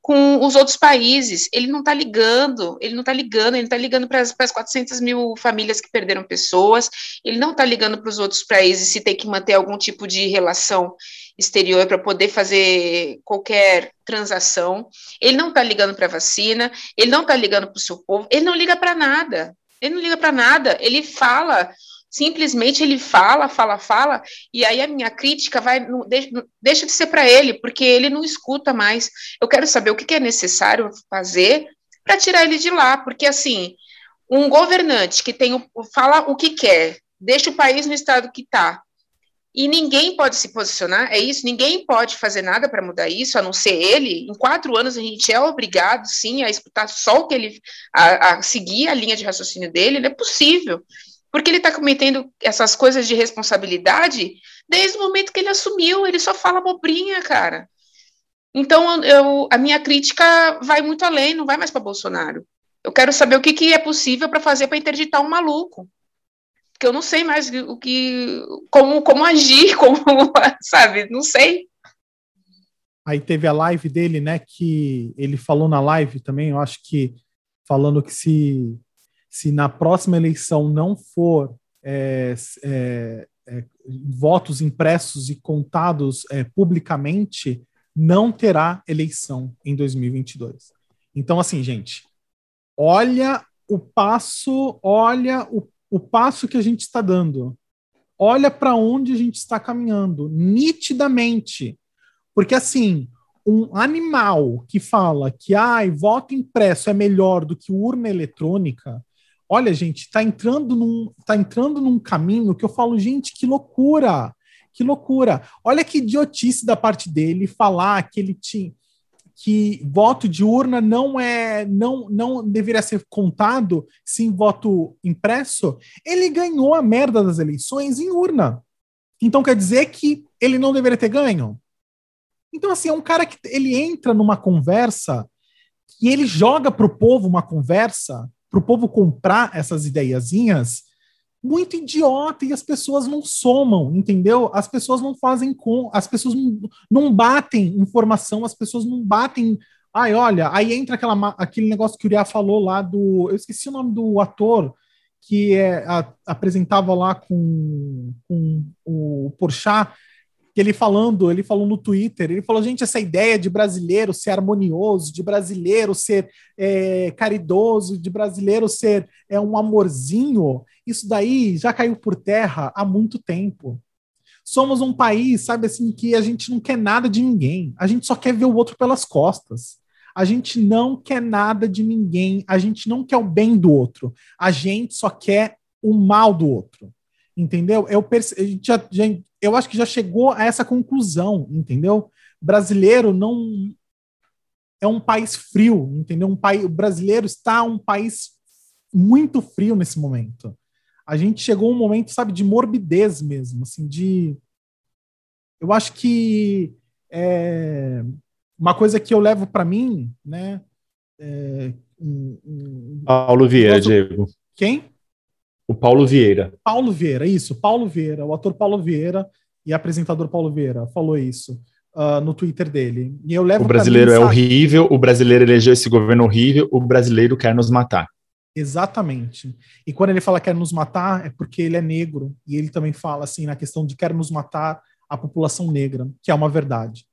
com os outros países. Ele não está ligando, ele não está ligando, ele está ligando para as 400 mil famílias que perderam pessoas, ele não está ligando para os outros países se tem que manter algum tipo de relação exterior para poder fazer qualquer transação. Ele não está ligando para a vacina, ele não está ligando para o seu povo, ele não liga para nada. Ele não liga para nada. Ele fala, simplesmente ele fala, fala, fala, e aí a minha crítica vai deixa, de ser para ele, porque ele não escuta mais. Eu quero saber o que, que é necessário fazer para tirar ele de lá, porque assim, um governante que tem o, fala o que quer, deixa o país no estado que está, e ninguém pode se posicionar, é isso, ninguém pode fazer nada para mudar isso, a não ser ele. Em quatro anos a gente é obrigado, sim, a escutar só o que ele, a, a seguir a linha de raciocínio dele, não é possível, porque ele está cometendo essas coisas de responsabilidade desde o momento que ele assumiu, ele só fala bobrinha, cara. Então, eu, a minha crítica vai muito além, não vai mais para Bolsonaro. Eu quero saber o que, que é possível para fazer para interditar um maluco que eu não sei mais o que como como agir, (laughs) como, sabe, não sei. Aí teve a live dele, né, que ele falou na live também, eu acho que falando que se se na próxima eleição não for é, é, é, votos impressos e contados é, publicamente, não terá eleição em 2022. Então, assim, gente, olha o passo, olha o o passo que a gente está dando. Olha para onde a gente está caminhando, nitidamente. Porque, assim, um animal que fala que ai, voto impresso é melhor do que urna eletrônica, olha, gente, está entrando, tá entrando num caminho que eu falo, gente, que loucura! Que loucura. Olha que idiotice da parte dele falar que ele tinha que voto de urna não é não não deveria ser contado sim voto impresso. Ele ganhou a merda das eleições em urna. Então quer dizer que ele não deveria ter ganho? Então assim, é um cara que ele entra numa conversa e ele joga para o povo uma conversa, para o povo comprar essas ideiazinhas muito idiota e as pessoas não somam, entendeu? As pessoas não fazem com, as pessoas não, não batem informação, as pessoas não batem. Ai, olha, aí entra aquela, aquele negócio que o Uriah falou lá do. Eu esqueci o nome do ator que é, a, apresentava lá com, com o Porchat, ele falando, ele falou no Twitter, ele falou, gente, essa ideia de brasileiro ser harmonioso, de brasileiro ser é, caridoso, de brasileiro ser é, um amorzinho, isso daí já caiu por terra há muito tempo. Somos um país, sabe assim, que a gente não quer nada de ninguém, a gente só quer ver o outro pelas costas. A gente não quer nada de ninguém, a gente não quer o bem do outro, a gente só quer o mal do outro entendeu? Eu, perce... já, já, eu acho que já chegou a essa conclusão, entendeu? Brasileiro não é um país frio, entendeu? Um país, o brasileiro está um país muito frio nesse momento. A gente chegou a um momento, sabe, de morbidez mesmo, assim, de eu acho que é, uma coisa que eu levo para mim, né? É, um, um, Paulo Vieira, Diego. Quem? O Paulo Vieira. Paulo Vieira, isso, Paulo Vieira, o ator Paulo Vieira e apresentador Paulo Vieira falou isso uh, no Twitter dele. E eu levo o brasileiro mim, é horrível, o brasileiro elegeu esse governo horrível, o brasileiro quer nos matar. Exatamente. E quando ele fala quer nos matar, é porque ele é negro. E ele também fala assim na questão de quer nos matar a população negra, que é uma verdade.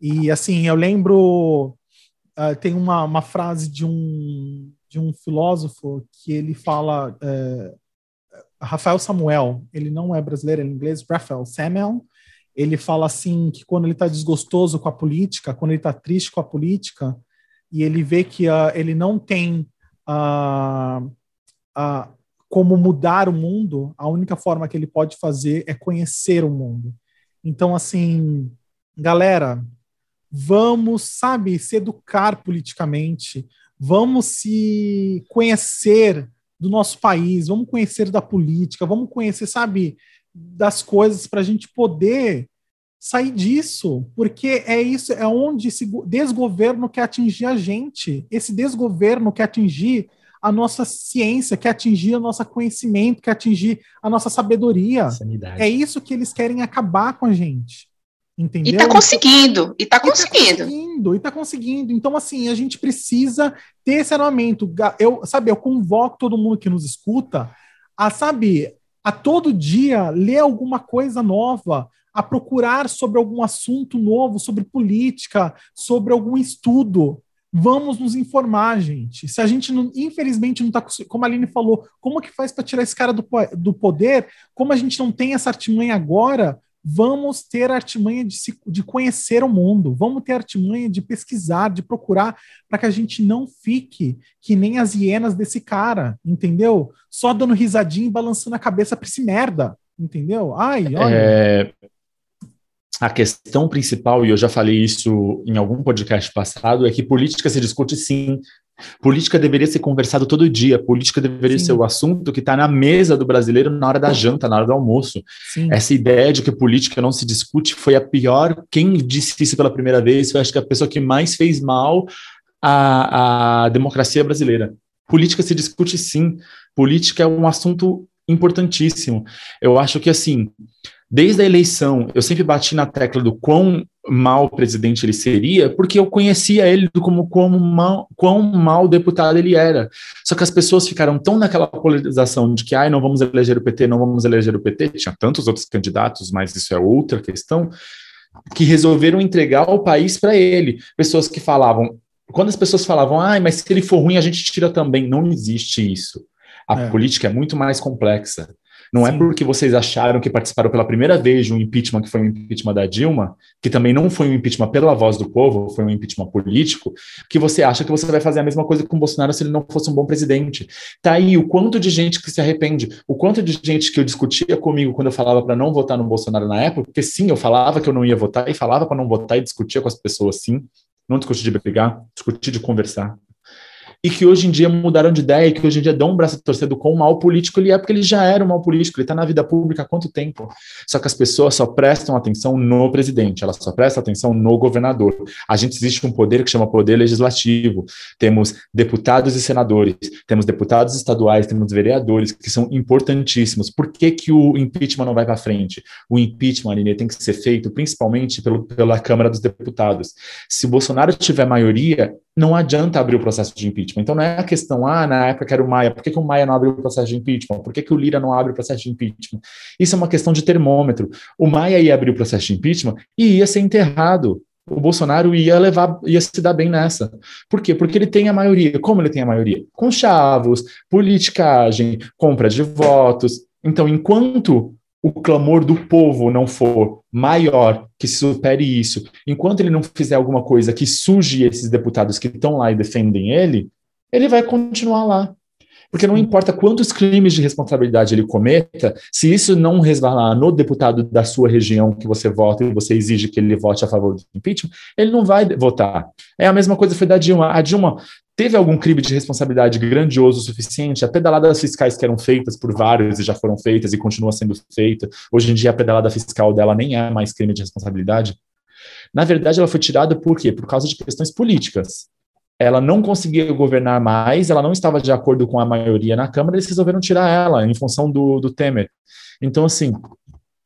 E assim, eu lembro. Uh, tem uma, uma frase de um, de um filósofo que ele fala. Uh, Rafael Samuel, ele não é brasileiro, ele é inglês, Rafael Samuel, ele fala assim que quando ele está desgostoso com a política, quando ele está triste com a política, e ele vê que uh, ele não tem uh, uh, como mudar o mundo, a única forma que ele pode fazer é conhecer o mundo. Então, assim, galera, vamos, sabe, se educar politicamente, vamos se conhecer do nosso país, vamos conhecer da política, vamos conhecer, sabe, das coisas para a gente poder sair disso, porque é isso, é onde esse desgoverno quer atingir a gente. Esse desgoverno quer atingir a nossa ciência, quer atingir o nosso conhecimento, quer atingir a nossa sabedoria. Sanidade. É isso que eles querem acabar com a gente. Entendeu? E tá conseguindo, e tá conseguindo. E tá conseguindo, e tá conseguindo. Então, assim, a gente precisa ter esse armamento. Eu, sabe, eu convoco todo mundo que nos escuta a, sabe, a todo dia ler alguma coisa nova, a procurar sobre algum assunto novo, sobre política, sobre algum estudo. Vamos nos informar, gente. Se a gente, não, infelizmente, não está. Como a Aline falou, como que faz para tirar esse cara do, do poder? Como a gente não tem essa artimanha agora, vamos ter artimanha de, se, de conhecer o mundo, vamos ter artimanha de pesquisar, de procurar, para que a gente não fique que nem as hienas desse cara, entendeu? Só dando risadinha e balançando a cabeça para esse merda, entendeu? Ai, olha. É, a questão principal, e eu já falei isso em algum podcast passado, é que política se discute sim Política deveria ser conversado todo dia. Política deveria Sim. ser o assunto que está na mesa do brasileiro na hora da janta, na hora do almoço. Sim. Essa ideia de que política não se discute foi a pior. Quem disse isso pela primeira vez foi, acho que, a pessoa que mais fez mal à, à democracia brasileira. Política se discute sim. Política é um assunto importantíssimo. Eu acho que, assim, desde a eleição, eu sempre bati na tecla do quão mal presidente ele seria, porque eu conhecia ele como como mal, quão mal deputado ele era. Só que as pessoas ficaram tão naquela polarização de que ai, não vamos eleger o PT, não vamos eleger o PT, tinha tantos outros candidatos, mas isso é outra questão, que resolveram entregar o país para ele. Pessoas que falavam, quando as pessoas falavam, ai, mas se ele for ruim, a gente tira também. Não existe isso. A é. política é muito mais complexa. Não é Sim. é porque vocês acharam que participaram pela primeira vez de um impeachment, que foi um impeachment da Dilma, que também não foi um impeachment pela voz do povo, foi um impeachment político, que você acha que você vai fazer a mesma coisa com o Bolsonaro se ele não fosse um bom presidente. Tá aí o quanto de gente que se arrepende, o quanto de gente que eu discutia comigo quando eu falava para não votar no Bolsonaro na época, porque sim, eu falava que eu não ia votar e falava para não votar e discutia com as pessoas sim, não discutir de brigar, discutir de conversar e que hoje em dia mudaram de ideia e que hoje em dia dão um braço a torcer do quão mal político ele é, porque ele já era um mal político, ele está na vida pública há quanto tempo? Só que as pessoas só prestam atenção no presidente, elas só prestam atenção no governador. A gente existe um poder que chama poder legislativo, temos deputados e senadores, temos deputados estaduais, temos vereadores, que são importantíssimos. Por que, que o impeachment não vai para frente? O impeachment, Aline, tem que ser feito principalmente pelo, pela Câmara dos Deputados. Se o Bolsonaro tiver maioria, não adianta abrir o processo de impeachment. Então não é a questão, ah, na época que era o Maia, por que, que o Maia não abriu o processo de impeachment? Por que, que o Lira não abre o processo de impeachment? Isso é uma questão de termômetro. O Maia ia abrir o processo de impeachment e ia ser enterrado. O Bolsonaro ia levar, ia se dar bem nessa. Por quê? Porque ele tem a maioria. Como ele tem a maioria? Com chavos, politicagem, compra de votos. Então, enquanto o clamor do povo não for maior, que supere isso, enquanto ele não fizer alguma coisa que suje esses deputados que estão lá e defendem ele, ele vai continuar lá. Porque não importa quantos crimes de responsabilidade ele cometa, se isso não resvalar no deputado da sua região que você vota e você exige que ele vote a favor do impeachment, ele não vai votar. É a mesma coisa foi da Dilma. A Dilma teve algum crime de responsabilidade grandioso o suficiente? A pedaladas fiscais que eram feitas por vários e já foram feitas e continua sendo feita. Hoje em dia a pedalada fiscal dela nem é mais crime de responsabilidade. Na verdade, ela foi tirada por quê? Por causa de questões políticas ela não conseguia governar mais, ela não estava de acordo com a maioria na Câmara, eles resolveram tirar ela em função do, do Temer. Então, assim,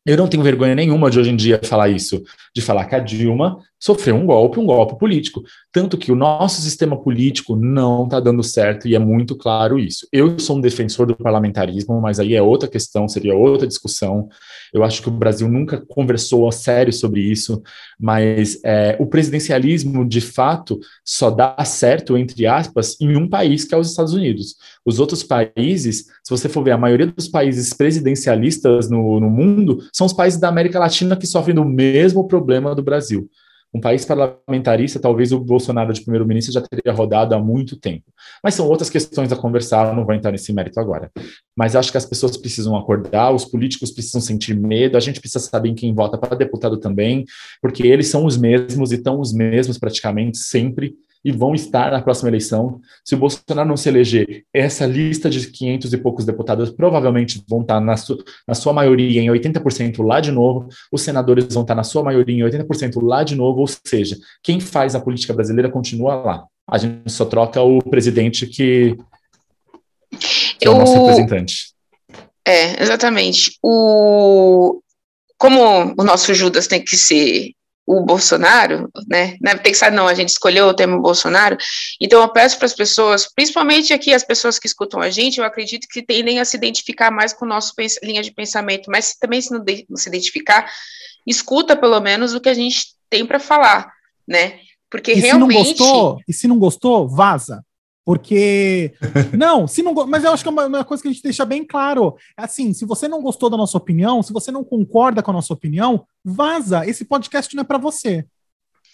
eu não tenho vergonha nenhuma de hoje em dia falar isso, de falar que a Dilma sofreu um golpe, um golpe político. Tanto que o nosso sistema político não está dando certo e é muito claro isso. Eu sou um defensor do parlamentarismo, mas aí é outra questão, seria outra discussão. Eu acho que o Brasil nunca conversou a sério sobre isso, mas é, o presidencialismo, de fato, só dá certo, entre aspas, em um país, que é os Estados Unidos. Os outros países, se você for ver, a maioria dos países presidencialistas no, no mundo são os países da América Latina que sofrem do mesmo problema do Brasil um país parlamentarista, talvez o Bolsonaro de primeiro-ministro já teria rodado há muito tempo. Mas são outras questões a conversar, não vou entrar nesse mérito agora. Mas acho que as pessoas precisam acordar, os políticos precisam sentir medo, a gente precisa saber em quem vota para deputado também, porque eles são os mesmos e estão os mesmos praticamente sempre e vão estar na próxima eleição. Se o Bolsonaro não se eleger, essa lista de 500 e poucos deputados provavelmente vão estar na, su na sua maioria em 80% lá de novo, os senadores vão estar na sua maioria em 80% lá de novo, ou seja, quem faz a política brasileira continua lá. A gente só troca o presidente que, que é o nosso representante. É, exatamente. O, como o nosso Judas tem que ser o Bolsonaro, né? Não é pensar, não, a gente escolheu o tema Bolsonaro. Então, eu peço para as pessoas, principalmente aqui as pessoas que escutam a gente, eu acredito que tendem a se identificar mais com nossa linha de pensamento, mas também se não, de, não se identificar, escuta pelo menos o que a gente tem para falar, né? Porque e realmente. Se não gostou, e se não gostou, vaza. Porque. não, se não. Mas eu acho que é uma, uma, coisa que a gente deixa bem claro. Assim, se você não gostou da nossa opinião, se você não concorda com a nossa opinião, vaza. Esse podcast não é para você.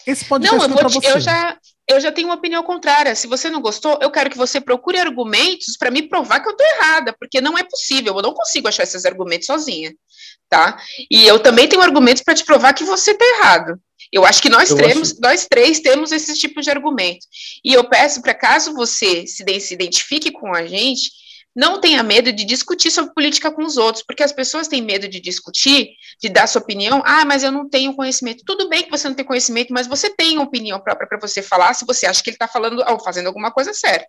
Esse podcast não, não é para você. Eu já, eu já tenho uma opinião contrária. Se você não gostou, eu quero que você procure argumentos para me provar que eu estou errada, porque não é possível. Eu não consigo achar esses argumentos sozinha, tá? E eu também tenho argumentos para te provar que você está errado. Eu acho que nós, acho... nós três temos esses tipos de argumento. E eu peço para caso você se, se identifique com a gente, não tenha medo de discutir sobre política com os outros, porque as pessoas têm medo de discutir, de dar sua opinião. Ah, mas eu não tenho conhecimento. Tudo bem que você não tem conhecimento, mas você tem opinião própria para você falar se você acha que ele está falando ou fazendo alguma coisa certa.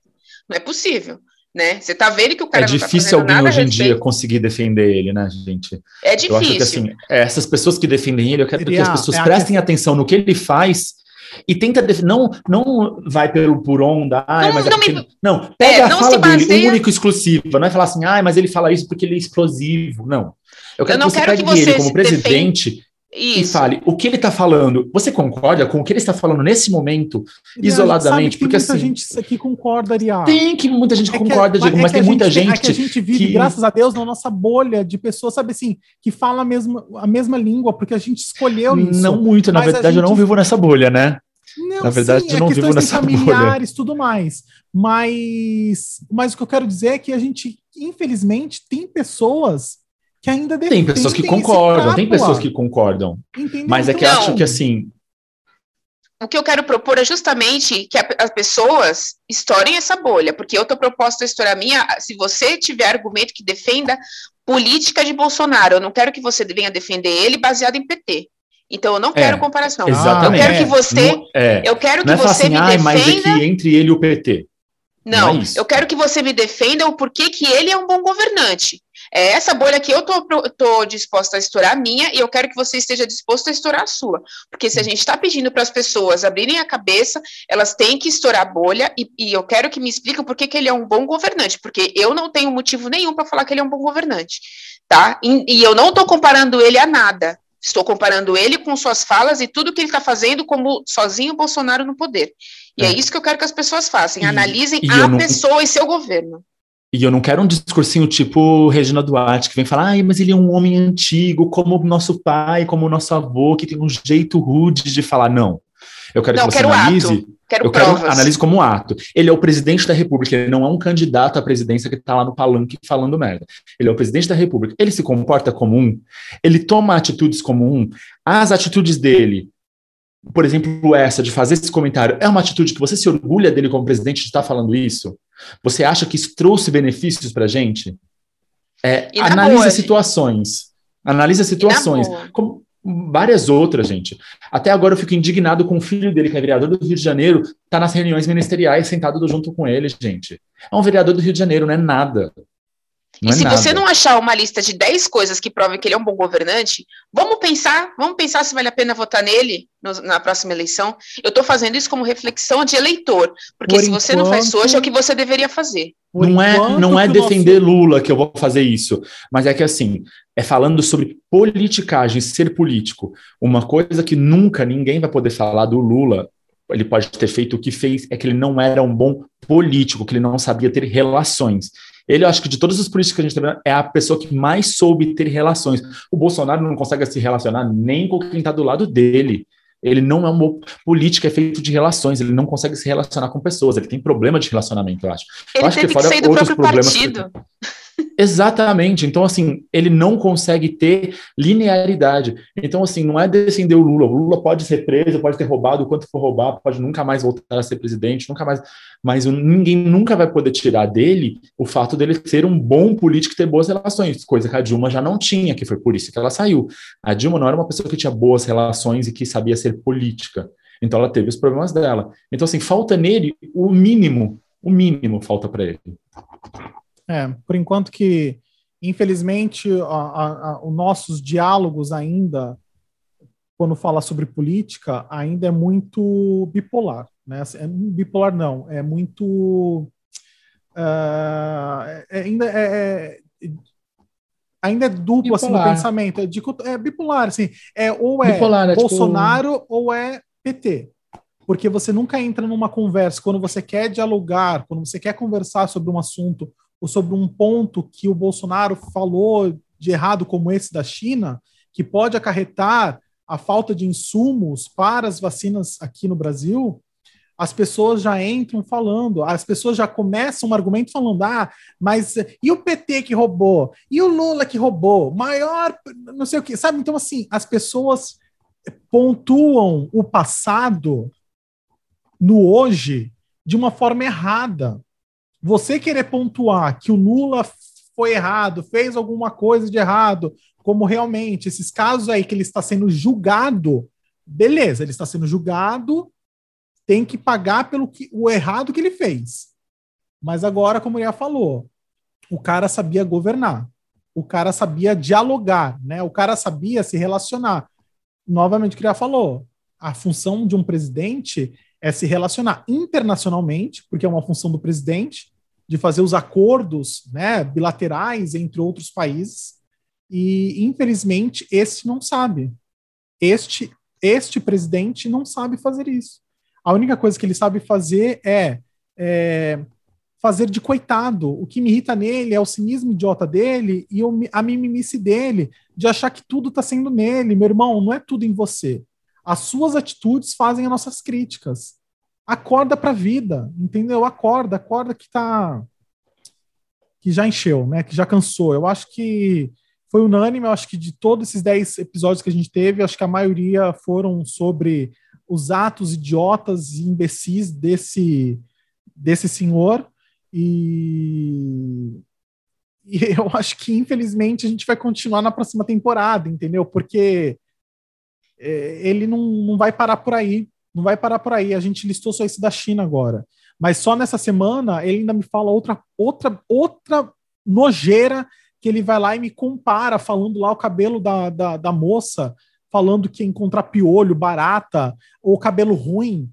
Não é possível né? Você tá vendo que o cara é difícil tá alguém hoje em dia conseguir defender ele, né, gente? É difícil. Eu acho que assim, essas pessoas que defendem ele, eu quero que as pessoas é prestem atenção no que ele faz e tenta def... não não vai pelo por onda, ai, não, mas é não, porque... me... não pega é, a fala baseia... dele, único exclusivo, não é falar assim, ai, mas ele fala isso porque ele é explosivo, não. Eu quero eu que você pegue ele como presidente defende... e fale o que ele está falando. Você concorda com o que ele está falando nesse momento, isoladamente? Porque muita assim, gente aqui concorda, Ariá. Tem que muita gente é concorda, que, Diego, é mas tem muita gente. É que a gente vive, que... graças a Deus, na nossa bolha de pessoas, sabe assim, que fala a mesma, a mesma língua, porque a gente escolheu isso. Não muito, na verdade, gente... eu não vivo nessa bolha, né? Não, na verdade, sim, eu não é vivo nessa (laughs) familiares, bolha. tudo mais. Mas, mas o que eu quero dizer é que a gente, infelizmente, tem pessoas que ainda Tem pessoas que concordam, tem pessoas que concordam. Mas é que eu acho que assim. O que eu quero propor é justamente que as pessoas estourem essa bolha, porque eu estou proposta a estourar a minha. Se você tiver argumento que defenda política de Bolsonaro, eu não quero que você venha defender ele baseado em PT. Então eu não quero é, comparação. Exatamente. Eu quero que você, é, eu quero que é você assim, me defenda. Mas é que entre ele e o PT. Não, não é eu quero que você me defenda o porquê que ele é um bom governante. É essa bolha que eu tô, tô disposta a estourar a minha e eu quero que você esteja disposto a estourar a sua. Porque se a gente está pedindo para as pessoas abrirem a cabeça, elas têm que estourar a bolha e, e eu quero que me expliquem por que, que ele é um bom governante, porque eu não tenho motivo nenhum para falar que ele é um bom governante, tá? E, e eu não estou comparando ele a nada. Estou comparando ele com suas falas e tudo que ele está fazendo como sozinho Bolsonaro no poder. E é. é. isso que eu quero que as pessoas façam, analisem e a não... pessoa e seu governo. E eu não quero um discursinho tipo Regina Duarte, que vem falar, ai, mas ele é um homem antigo, como o nosso pai, como o nosso avô, que tem um jeito rude de falar. Não. Eu quero não, que você quero analise. Ato. Quero eu provas. quero analise como ato. Ele é o presidente da República, ele não é um candidato à presidência que está lá no palanque falando merda. Ele é o presidente da República. Ele se comporta como um, ele toma atitudes como um. As atitudes dele, por exemplo, essa de fazer esse comentário, é uma atitude que você se orgulha dele como presidente de estar falando isso? Você acha que isso trouxe benefícios para a gente? É, analisa boa, situações. Analisa situações. Como várias outras, gente. Até agora eu fico indignado com o filho dele, que é vereador do Rio de Janeiro, tá nas reuniões ministeriais sentado junto com ele, gente. É um vereador do Rio de Janeiro, não é nada. Não e é se nada. você não achar uma lista de 10 coisas que provem que ele é um bom governante, vamos pensar, vamos pensar se vale a pena votar nele no, na próxima eleição. Eu estou fazendo isso como reflexão de eleitor, porque Por se enquanto, você não faz hoje, é o que você deveria fazer. Não é, não é defender nosso... Lula que eu vou fazer isso, mas é que assim, é falando sobre politicagem, ser político. Uma coisa que nunca ninguém vai poder falar do Lula ele pode ter feito o que fez, é que ele não era um bom político, que ele não sabia ter relações. Ele, acho que de todos os políticos que a gente tem, é a pessoa que mais soube ter relações. O Bolsonaro não consegue se relacionar nem com quem está do lado dele. Ele não é um político, é feito de relações, ele não consegue se relacionar com pessoas, ele tem problema de relacionamento, eu acho. Ele eu acho teve que, que sair do próprio partido. Que... Exatamente. Então, assim, ele não consegue ter linearidade. Então, assim, não é defender o Lula. O Lula pode ser preso, pode ter roubado o quanto for roubar, pode nunca mais voltar a ser presidente, nunca mais. Mas ninguém nunca vai poder tirar dele o fato dele ser um bom político e ter boas relações, coisa que a Dilma já não tinha, que foi por isso que ela saiu. A Dilma não era uma pessoa que tinha boas relações e que sabia ser política. Então, ela teve os problemas dela. Então, assim, falta nele o mínimo, o mínimo falta para ele. É, por enquanto que, infelizmente, os nossos diálogos ainda, quando fala sobre política, ainda é muito bipolar. Né? É, bipolar não, é muito. Uh, é, ainda é, é, ainda é duplo assim, no pensamento. É, de, é bipolar, assim. É, ou é bipolar, é tipo Bolsonaro tipo... ou é PT. Porque você nunca entra numa conversa quando você quer dialogar, quando você quer conversar sobre um assunto ou sobre um ponto que o Bolsonaro falou de errado, como esse da China, que pode acarretar a falta de insumos para as vacinas aqui no Brasil, as pessoas já entram falando, as pessoas já começam um argumento falando: ah, mas e o PT que roubou? E o Lula que roubou? Maior, não sei o que, sabe? Então, assim, as pessoas pontuam o passado no hoje de uma forma errada você querer pontuar que o Lula foi errado, fez alguma coisa de errado, como realmente esses casos aí que ele está sendo julgado, beleza, ele está sendo julgado, tem que pagar pelo que, o errado que ele fez. Mas agora, como ele já falou, o cara sabia governar, o cara sabia dialogar, né? O cara sabia se relacionar. Novamente, o que ele já falou, a função de um presidente é se relacionar internacionalmente, porque é uma função do presidente, de fazer os acordos né, bilaterais entre outros países, e infelizmente esse não sabe. Este, este presidente não sabe fazer isso. A única coisa que ele sabe fazer é, é fazer de coitado. O que me irrita nele é o cinismo idiota dele e a mimimice dele, de achar que tudo está sendo nele. Meu irmão, não é tudo em você. As suas atitudes fazem as nossas críticas. Acorda para a vida, entendeu? Acorda, acorda que tá que já encheu, né? Que já cansou. Eu acho que foi unânime, eu acho que de todos esses 10 episódios que a gente teve, acho que a maioria foram sobre os atos idiotas e imbecis desse, desse senhor. E, e (laughs) eu acho que, infelizmente, a gente vai continuar na próxima temporada, entendeu? Porque ele não, não vai parar por aí. Não vai parar por aí. A gente listou só esse da China agora. Mas só nessa semana ele ainda me fala outra, outra, outra nojeira que ele vai lá e me compara, falando lá o cabelo da, da, da moça, falando que encontrar piolho, barata, ou cabelo ruim.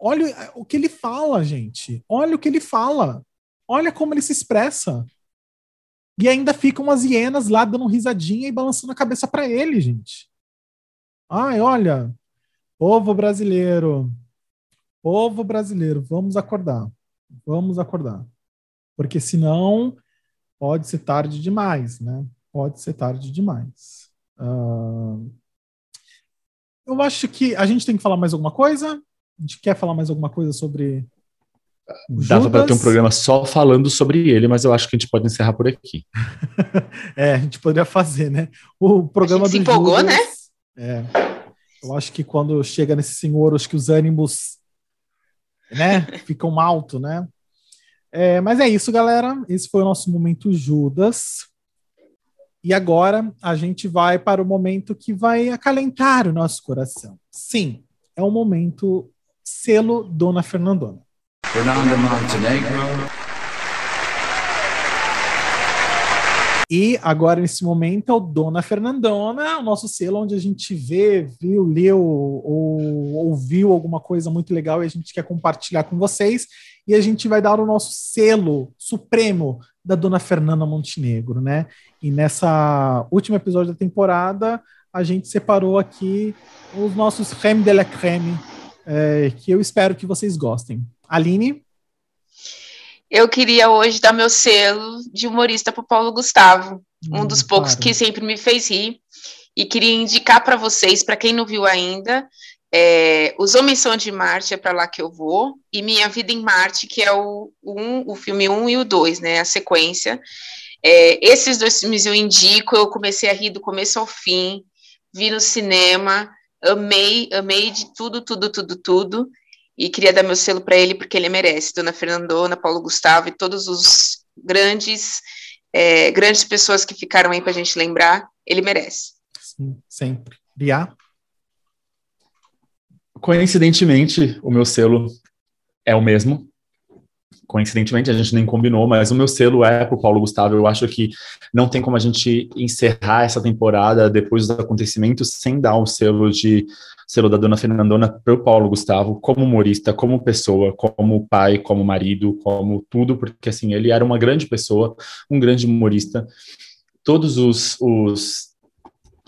Olha o que ele fala, gente. Olha o que ele fala. Olha como ele se expressa. E ainda ficam as hienas lá dando risadinha e balançando a cabeça para ele, gente. Ai, olha, povo brasileiro, povo brasileiro, vamos acordar. Vamos acordar. Porque senão pode ser tarde demais, né? Pode ser tarde demais. Uh, eu acho que a gente tem que falar mais alguma coisa. A gente quer falar mais alguma coisa sobre. Dava para ter um programa só falando sobre ele, mas eu acho que a gente pode encerrar por aqui. (laughs) é, a gente poderia fazer, né? O programa a gente do se empolgou, Judas, né? É. Eu acho que quando chega nesse senhor, acho que os ânimos, né, (laughs) ficam alto, né? É, mas é isso, galera. Esse foi o nosso momento Judas. E agora a gente vai para o momento que vai acalentar o nosso coração. Sim, é o momento selo Dona Fernandona. Fernanda Montenegro. E agora, nesse momento, é o Dona Fernandona, o nosso selo onde a gente vê, viu, leu ou ouviu alguma coisa muito legal e a gente quer compartilhar com vocês. E a gente vai dar o nosso selo supremo da Dona Fernanda Montenegro, né? E nessa último episódio da temporada, a gente separou aqui os nossos creme de la creme, é, que eu espero que vocês gostem. Aline? Eu queria hoje dar meu selo de humorista para o Paulo Gustavo, hum, um dos poucos claro. que sempre me fez rir. E queria indicar para vocês, para quem não viu ainda, é, Os Homens São de Marte, é para lá que eu vou, e Minha Vida em Marte, que é o, um, o filme 1 um e o 2, né, a sequência. É, esses dois filmes eu indico, eu comecei a rir do começo ao fim, vi no cinema, amei, amei de tudo, tudo, tudo, tudo e queria dar meu selo para ele porque ele merece. Dona Fernandona, Paulo Gustavo e todos os grandes, é, grandes pessoas que ficaram aí para a gente lembrar, ele merece. Sim, sempre. Bia? Coincidentemente, o meu selo é o mesmo, coincidentemente, a gente nem combinou, mas o meu selo é pro Paulo Gustavo. Eu acho que não tem como a gente encerrar essa temporada depois dos acontecimentos sem dar um selo de selo da Dona Fernandona pro Paulo Gustavo, como humorista, como pessoa, como pai, como marido, como tudo, porque assim, ele era uma grande pessoa, um grande humorista. Todos os, os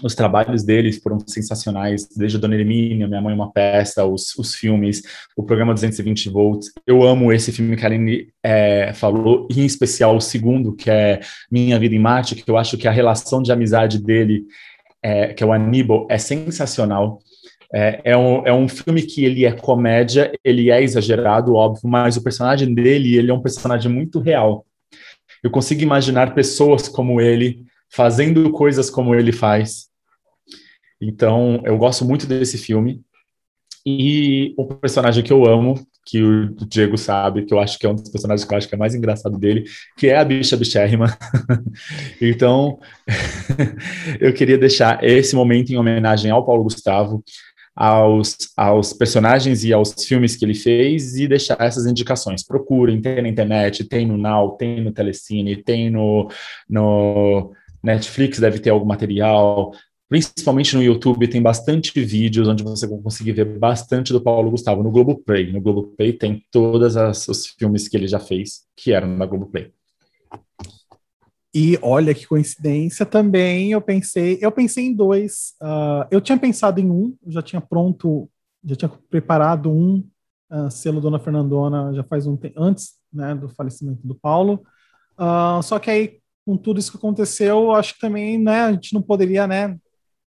os trabalhos deles foram sensacionais, desde a Dona Hermínia, Minha Mãe Uma Peça, os, os filmes, o programa 220 volts. Eu amo esse filme que a Aline é, falou, em especial o segundo, que é Minha Vida em Marte, que eu acho que a relação de amizade dele, é, que é o Aníbal, é sensacional. É, é, um, é um filme que ele é comédia, ele é exagerado, óbvio, mas o personagem dele, ele é um personagem muito real. Eu consigo imaginar pessoas como ele, fazendo coisas como ele faz. Então, eu gosto muito desse filme. E o personagem que eu amo, que o Diego sabe, que eu acho que é um dos personagens que eu acho que é mais engraçado dele, que é a bicha bichérrima. (laughs) então, (laughs) eu queria deixar esse momento em homenagem ao Paulo Gustavo, aos, aos personagens e aos filmes que ele fez e deixar essas indicações. Procurem, tem na internet, tem no Now, tem no Telecine, tem no, no Netflix deve ter algum material, principalmente no YouTube tem bastante vídeos onde você vai conseguir ver bastante do Paulo Gustavo no Globoplay. No Globoplay tem todos os filmes que ele já fez, que eram na Globoplay. E olha que coincidência também, eu pensei, eu pensei em dois. Uh, eu tinha pensado em um, já tinha pronto, já tinha preparado um uh, selo Dona Fernandona já faz um tempo, antes né, do falecimento do Paulo. Uh, só que aí, com tudo isso que aconteceu, acho que também né, a gente não poderia né,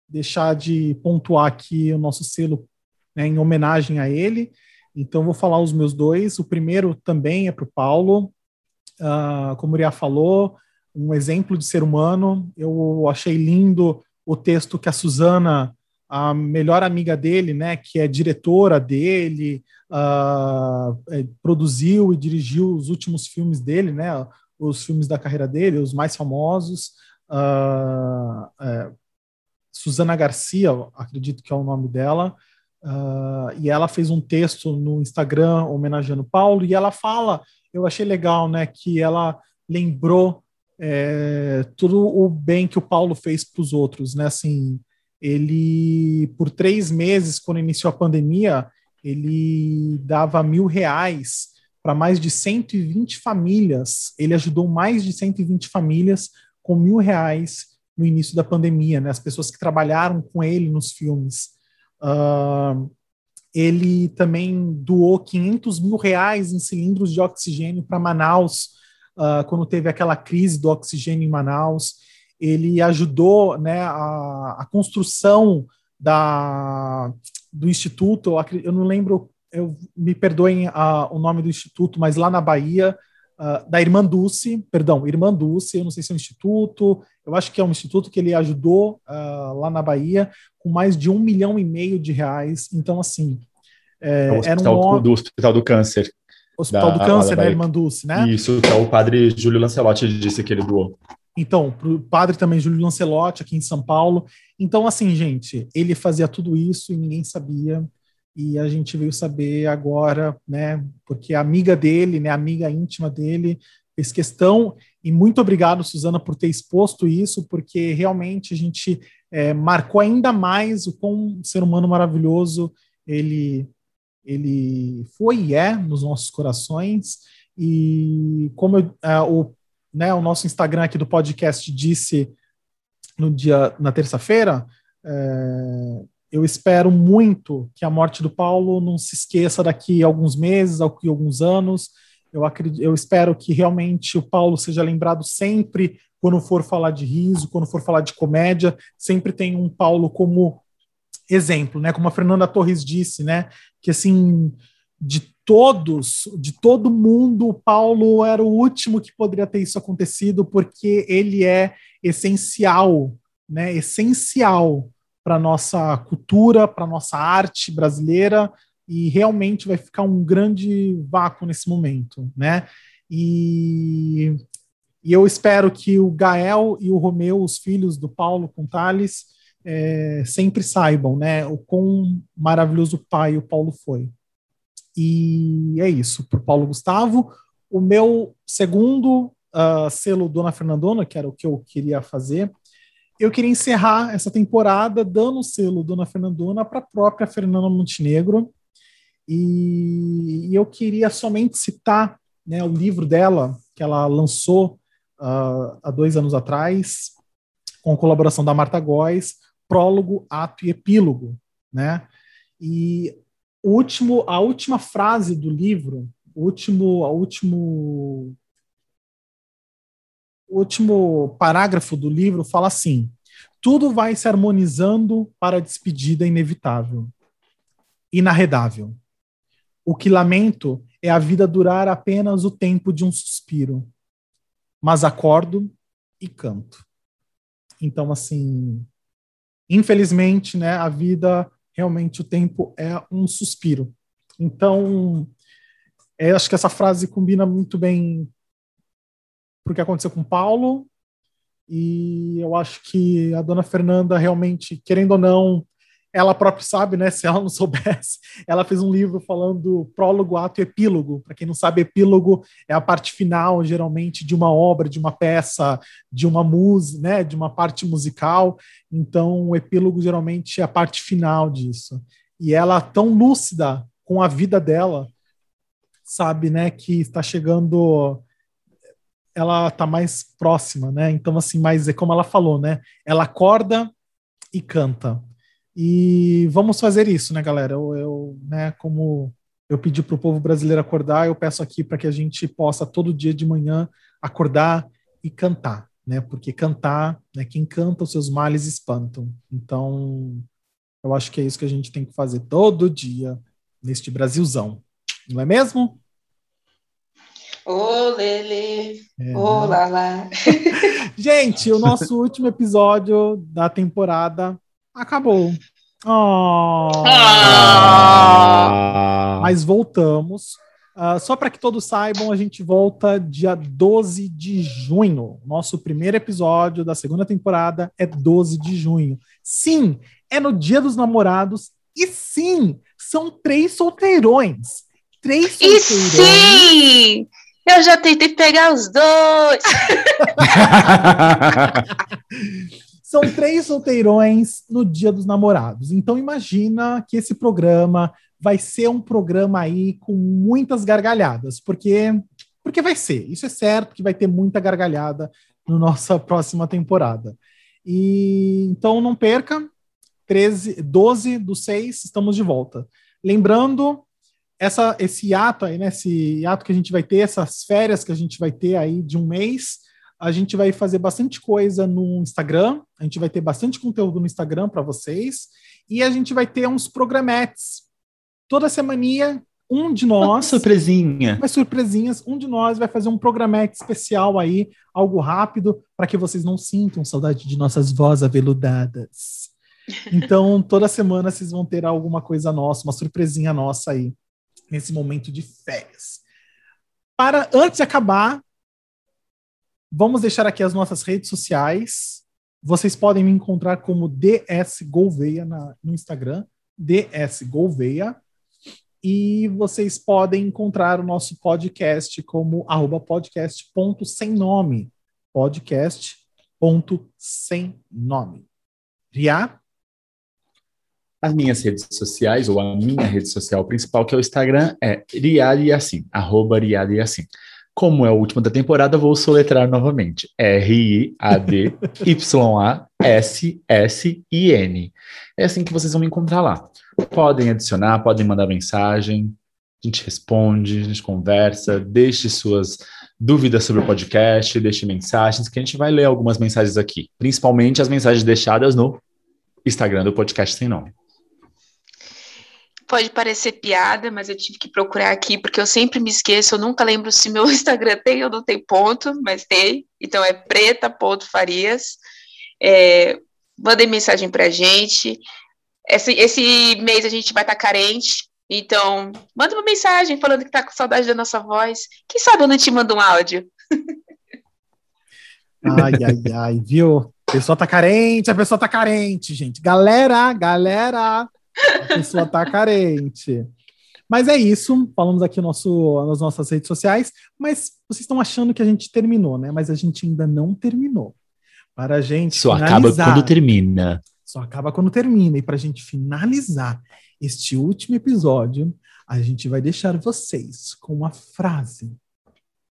deixar de pontuar aqui o nosso selo né, em homenagem a ele. Então, vou falar os meus dois. O primeiro também é para o Paulo. Uh, como o Uriah falou, um exemplo de ser humano. Eu achei lindo o texto que a Suzana, a melhor amiga dele, né, que é diretora dele, uh, é, produziu e dirigiu os últimos filmes dele, né, os filmes da carreira dele, os mais famosos. Uh, é, Suzana Garcia, acredito que é o nome dela, uh, e ela fez um texto no Instagram homenageando Paulo, e ela fala, eu achei legal, né, que ela lembrou é, tudo o bem que o Paulo fez para os outros, né? Assim, ele por três meses, quando iniciou a pandemia, ele dava mil reais para mais de 120 famílias. Ele ajudou mais de 120 famílias com mil reais no início da pandemia, né? As pessoas que trabalharam com ele nos filmes. Uh, ele também doou 500 mil reais em cilindros de oxigênio para Manaus uh, quando teve aquela crise do oxigênio em Manaus. Ele ajudou né, a, a construção da, do instituto. Eu, não lembro, eu, me perdoem a, o nome do instituto, mas lá na Bahia, uh, da Irmã Dulce, perdão, Irmã Dulce, eu não sei se é um instituto, eu acho que é um instituto que ele ajudou uh, lá na Bahia com mais de um milhão e meio de reais. Então, assim. É, é o hospital um... do Hospital do Câncer. Hospital da, do Câncer, né? Irmã Dulce, né? Isso, que é o padre Júlio Lancelotti disse que ele doou. Então, para o padre também Júlio Lancelotti, aqui em São Paulo. Então, assim, gente, ele fazia tudo isso e ninguém sabia. E a gente veio saber agora, né? Porque a amiga dele, né? Amiga íntima dele fez questão. E muito obrigado, Suzana, por ter exposto isso, porque realmente a gente é, marcou ainda mais o quão ser humano maravilhoso ele ele foi e é nos nossos corações. E como eu, é, o, né, o nosso Instagram aqui do podcast disse no dia na terça-feira, é, eu espero muito que a morte do Paulo não se esqueça daqui a alguns meses, daqui a alguns anos. Eu, acredito, eu espero que realmente o Paulo seja lembrado sempre quando for falar de riso, quando for falar de comédia, sempre tem um Paulo como exemplo, né? Como a Fernanda Torres disse, né? Que assim, de todos, de todo mundo, o Paulo era o último que poderia ter isso acontecido, porque ele é essencial, né? Essencial para nossa cultura, para nossa arte brasileira e realmente vai ficar um grande vácuo nesse momento, né? E, e eu espero que o Gael e o Romeu, os filhos do Paulo Contales, é, sempre saibam né, o quão maravilhoso pai o Paulo foi. E é isso, para o Paulo Gustavo. O meu segundo uh, selo Dona Fernandona, que era o que eu queria fazer, eu queria encerrar essa temporada dando o selo Dona Fernandona para a própria Fernanda Montenegro. E, eu queria somente citar né, o livro dela, que ela lançou uh, há dois anos atrás, com colaboração da Marta Góes, prólogo, ato e epílogo, né? E último, a última frase do livro, último, a último, o último parágrafo do livro fala assim: tudo vai se harmonizando para a despedida inevitável, inarredável. O que lamento é a vida durar apenas o tempo de um suspiro, mas acordo e canto. Então, assim, infelizmente, né, a vida realmente o tempo é um suspiro. Então, é, acho que essa frase combina muito bem porque aconteceu com Paulo e eu acho que a dona Fernanda realmente, querendo ou não, ela própria sabe, né? (laughs) Se ela não soubesse, ela fez um livro falando prólogo, ato e epílogo. Para quem não sabe, epílogo é a parte final, geralmente, de uma obra, de uma peça, de uma música, né? De uma parte musical. Então, o epílogo geralmente é a parte final disso. E ela tão lúcida com a vida dela, sabe, né? Que está chegando ela tá mais próxima, né? Então, assim, mas é como ela falou, né? Ela acorda e canta. E vamos fazer isso, né, galera? Eu, eu né, como eu pedi para o povo brasileiro acordar, eu peço aqui para que a gente possa todo dia de manhã acordar e cantar, né? Porque cantar, né, quem canta os seus males espantam. Então, eu acho que é isso que a gente tem que fazer todo dia neste Brasilzão. Não é mesmo? Ô, Lele, é, ô, né? Lala. (laughs) Gente, o nosso último episódio da temporada acabou. Oh. Ah. Mas voltamos. Uh, só para que todos saibam, a gente volta dia 12 de junho. Nosso primeiro episódio da segunda temporada é 12 de junho. Sim, é no Dia dos Namorados. E sim, são três solteirões. Três solteirões. E sim! Eu já tentei pegar os dois. (laughs) São três solteirões no Dia dos Namorados. Então imagina que esse programa vai ser um programa aí com muitas gargalhadas, porque porque vai ser. Isso é certo que vai ter muita gargalhada na no nossa próxima temporada. E então não perca. 13, 12 do 6, estamos de volta. Lembrando essa, esse ato aí, né? Esse ato que a gente vai ter, essas férias que a gente vai ter aí de um mês, a gente vai fazer bastante coisa no Instagram, a gente vai ter bastante conteúdo no Instagram para vocês, e a gente vai ter uns programetes. Toda semana, um de nós. Uma surpresinha. Umas surpresinhas. Um de nós vai fazer um programete especial aí, algo rápido, para que vocês não sintam saudade de nossas vozes aveludadas. Então, toda semana vocês vão ter alguma coisa nossa, uma surpresinha nossa aí nesse momento de férias. Para antes de acabar, vamos deixar aqui as nossas redes sociais. Vocês podem me encontrar como DS Gouveia no Instagram, DS Gouveia. E vocês podem encontrar o nosso podcast como arroba podcast.semnome. Podcast.semnome. Ria? As minhas redes sociais, ou a minha rede social principal, que é o Instagram, é Riad Yassin, arroba Riad Yassin. Como é o último da temporada, vou soletrar novamente. R-I-A-D-Y-A-S-S-I-N. É assim que vocês vão me encontrar lá. Podem adicionar, podem mandar mensagem, a gente responde, a gente conversa, deixe suas dúvidas sobre o podcast, deixe mensagens, que a gente vai ler algumas mensagens aqui, principalmente as mensagens deixadas no Instagram do podcast sem nome. Pode parecer piada, mas eu tive que procurar aqui, porque eu sempre me esqueço, eu nunca lembro se meu (laughs) Instagram tem ou não tem ponto, mas tem. Então é preta.farias. É, mandem mensagem pra gente. Esse, esse mês a gente vai estar tá carente, então manda uma mensagem falando que tá com saudade da nossa voz. Quem sabe eu não te mando um áudio? (laughs) Ai, ai, ai, viu? A pessoa tá carente, a pessoa tá carente, gente. Galera, galera, a pessoa tá carente. Mas é isso, falamos aqui nosso, nas nossas redes sociais, mas vocês estão achando que a gente terminou, né? Mas a gente ainda não terminou. Para a gente Só acaba quando termina. Só acaba quando termina. E para a gente finalizar este último episódio, a gente vai deixar vocês com uma frase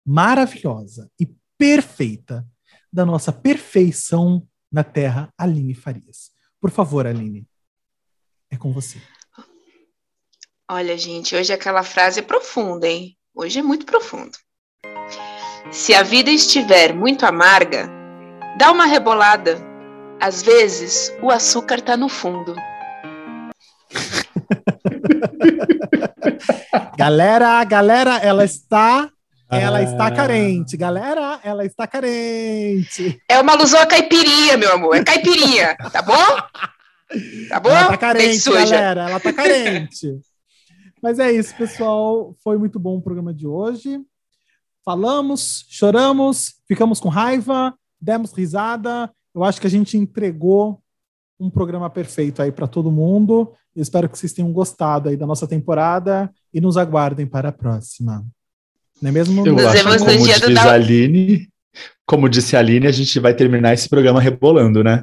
maravilhosa e perfeita da nossa perfeição na Terra, Aline Farias. Por favor, Aline. É com você. Olha, gente, hoje aquela frase é profunda, hein? Hoje é muito profundo. Se a vida estiver muito amarga, dá uma rebolada. Às vezes, o açúcar tá no fundo. (laughs) galera, galera, ela está ela está ah. carente, galera. Ela está carente. É uma luzona caipirinha, meu amor. É caipirinha, tá bom? (laughs) Tá bom? Ela tá carente, galera. Ela tá carente. (laughs) Mas é isso, pessoal. Foi muito bom o programa de hoje. Falamos, choramos, ficamos com raiva, demos risada. Eu acho que a gente entregou um programa perfeito aí para todo mundo. Eu espero que vocês tenham gostado aí da nossa temporada e nos aguardem para a próxima. Não é mesmo? Eu acho, como diz da... Aline, como disse a Aline, a gente vai terminar esse programa rebolando, né?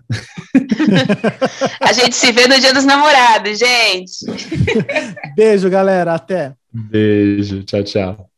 (laughs) a gente se vê no Dia dos Namorados, gente. Beijo, galera. Até. Beijo. Tchau, tchau.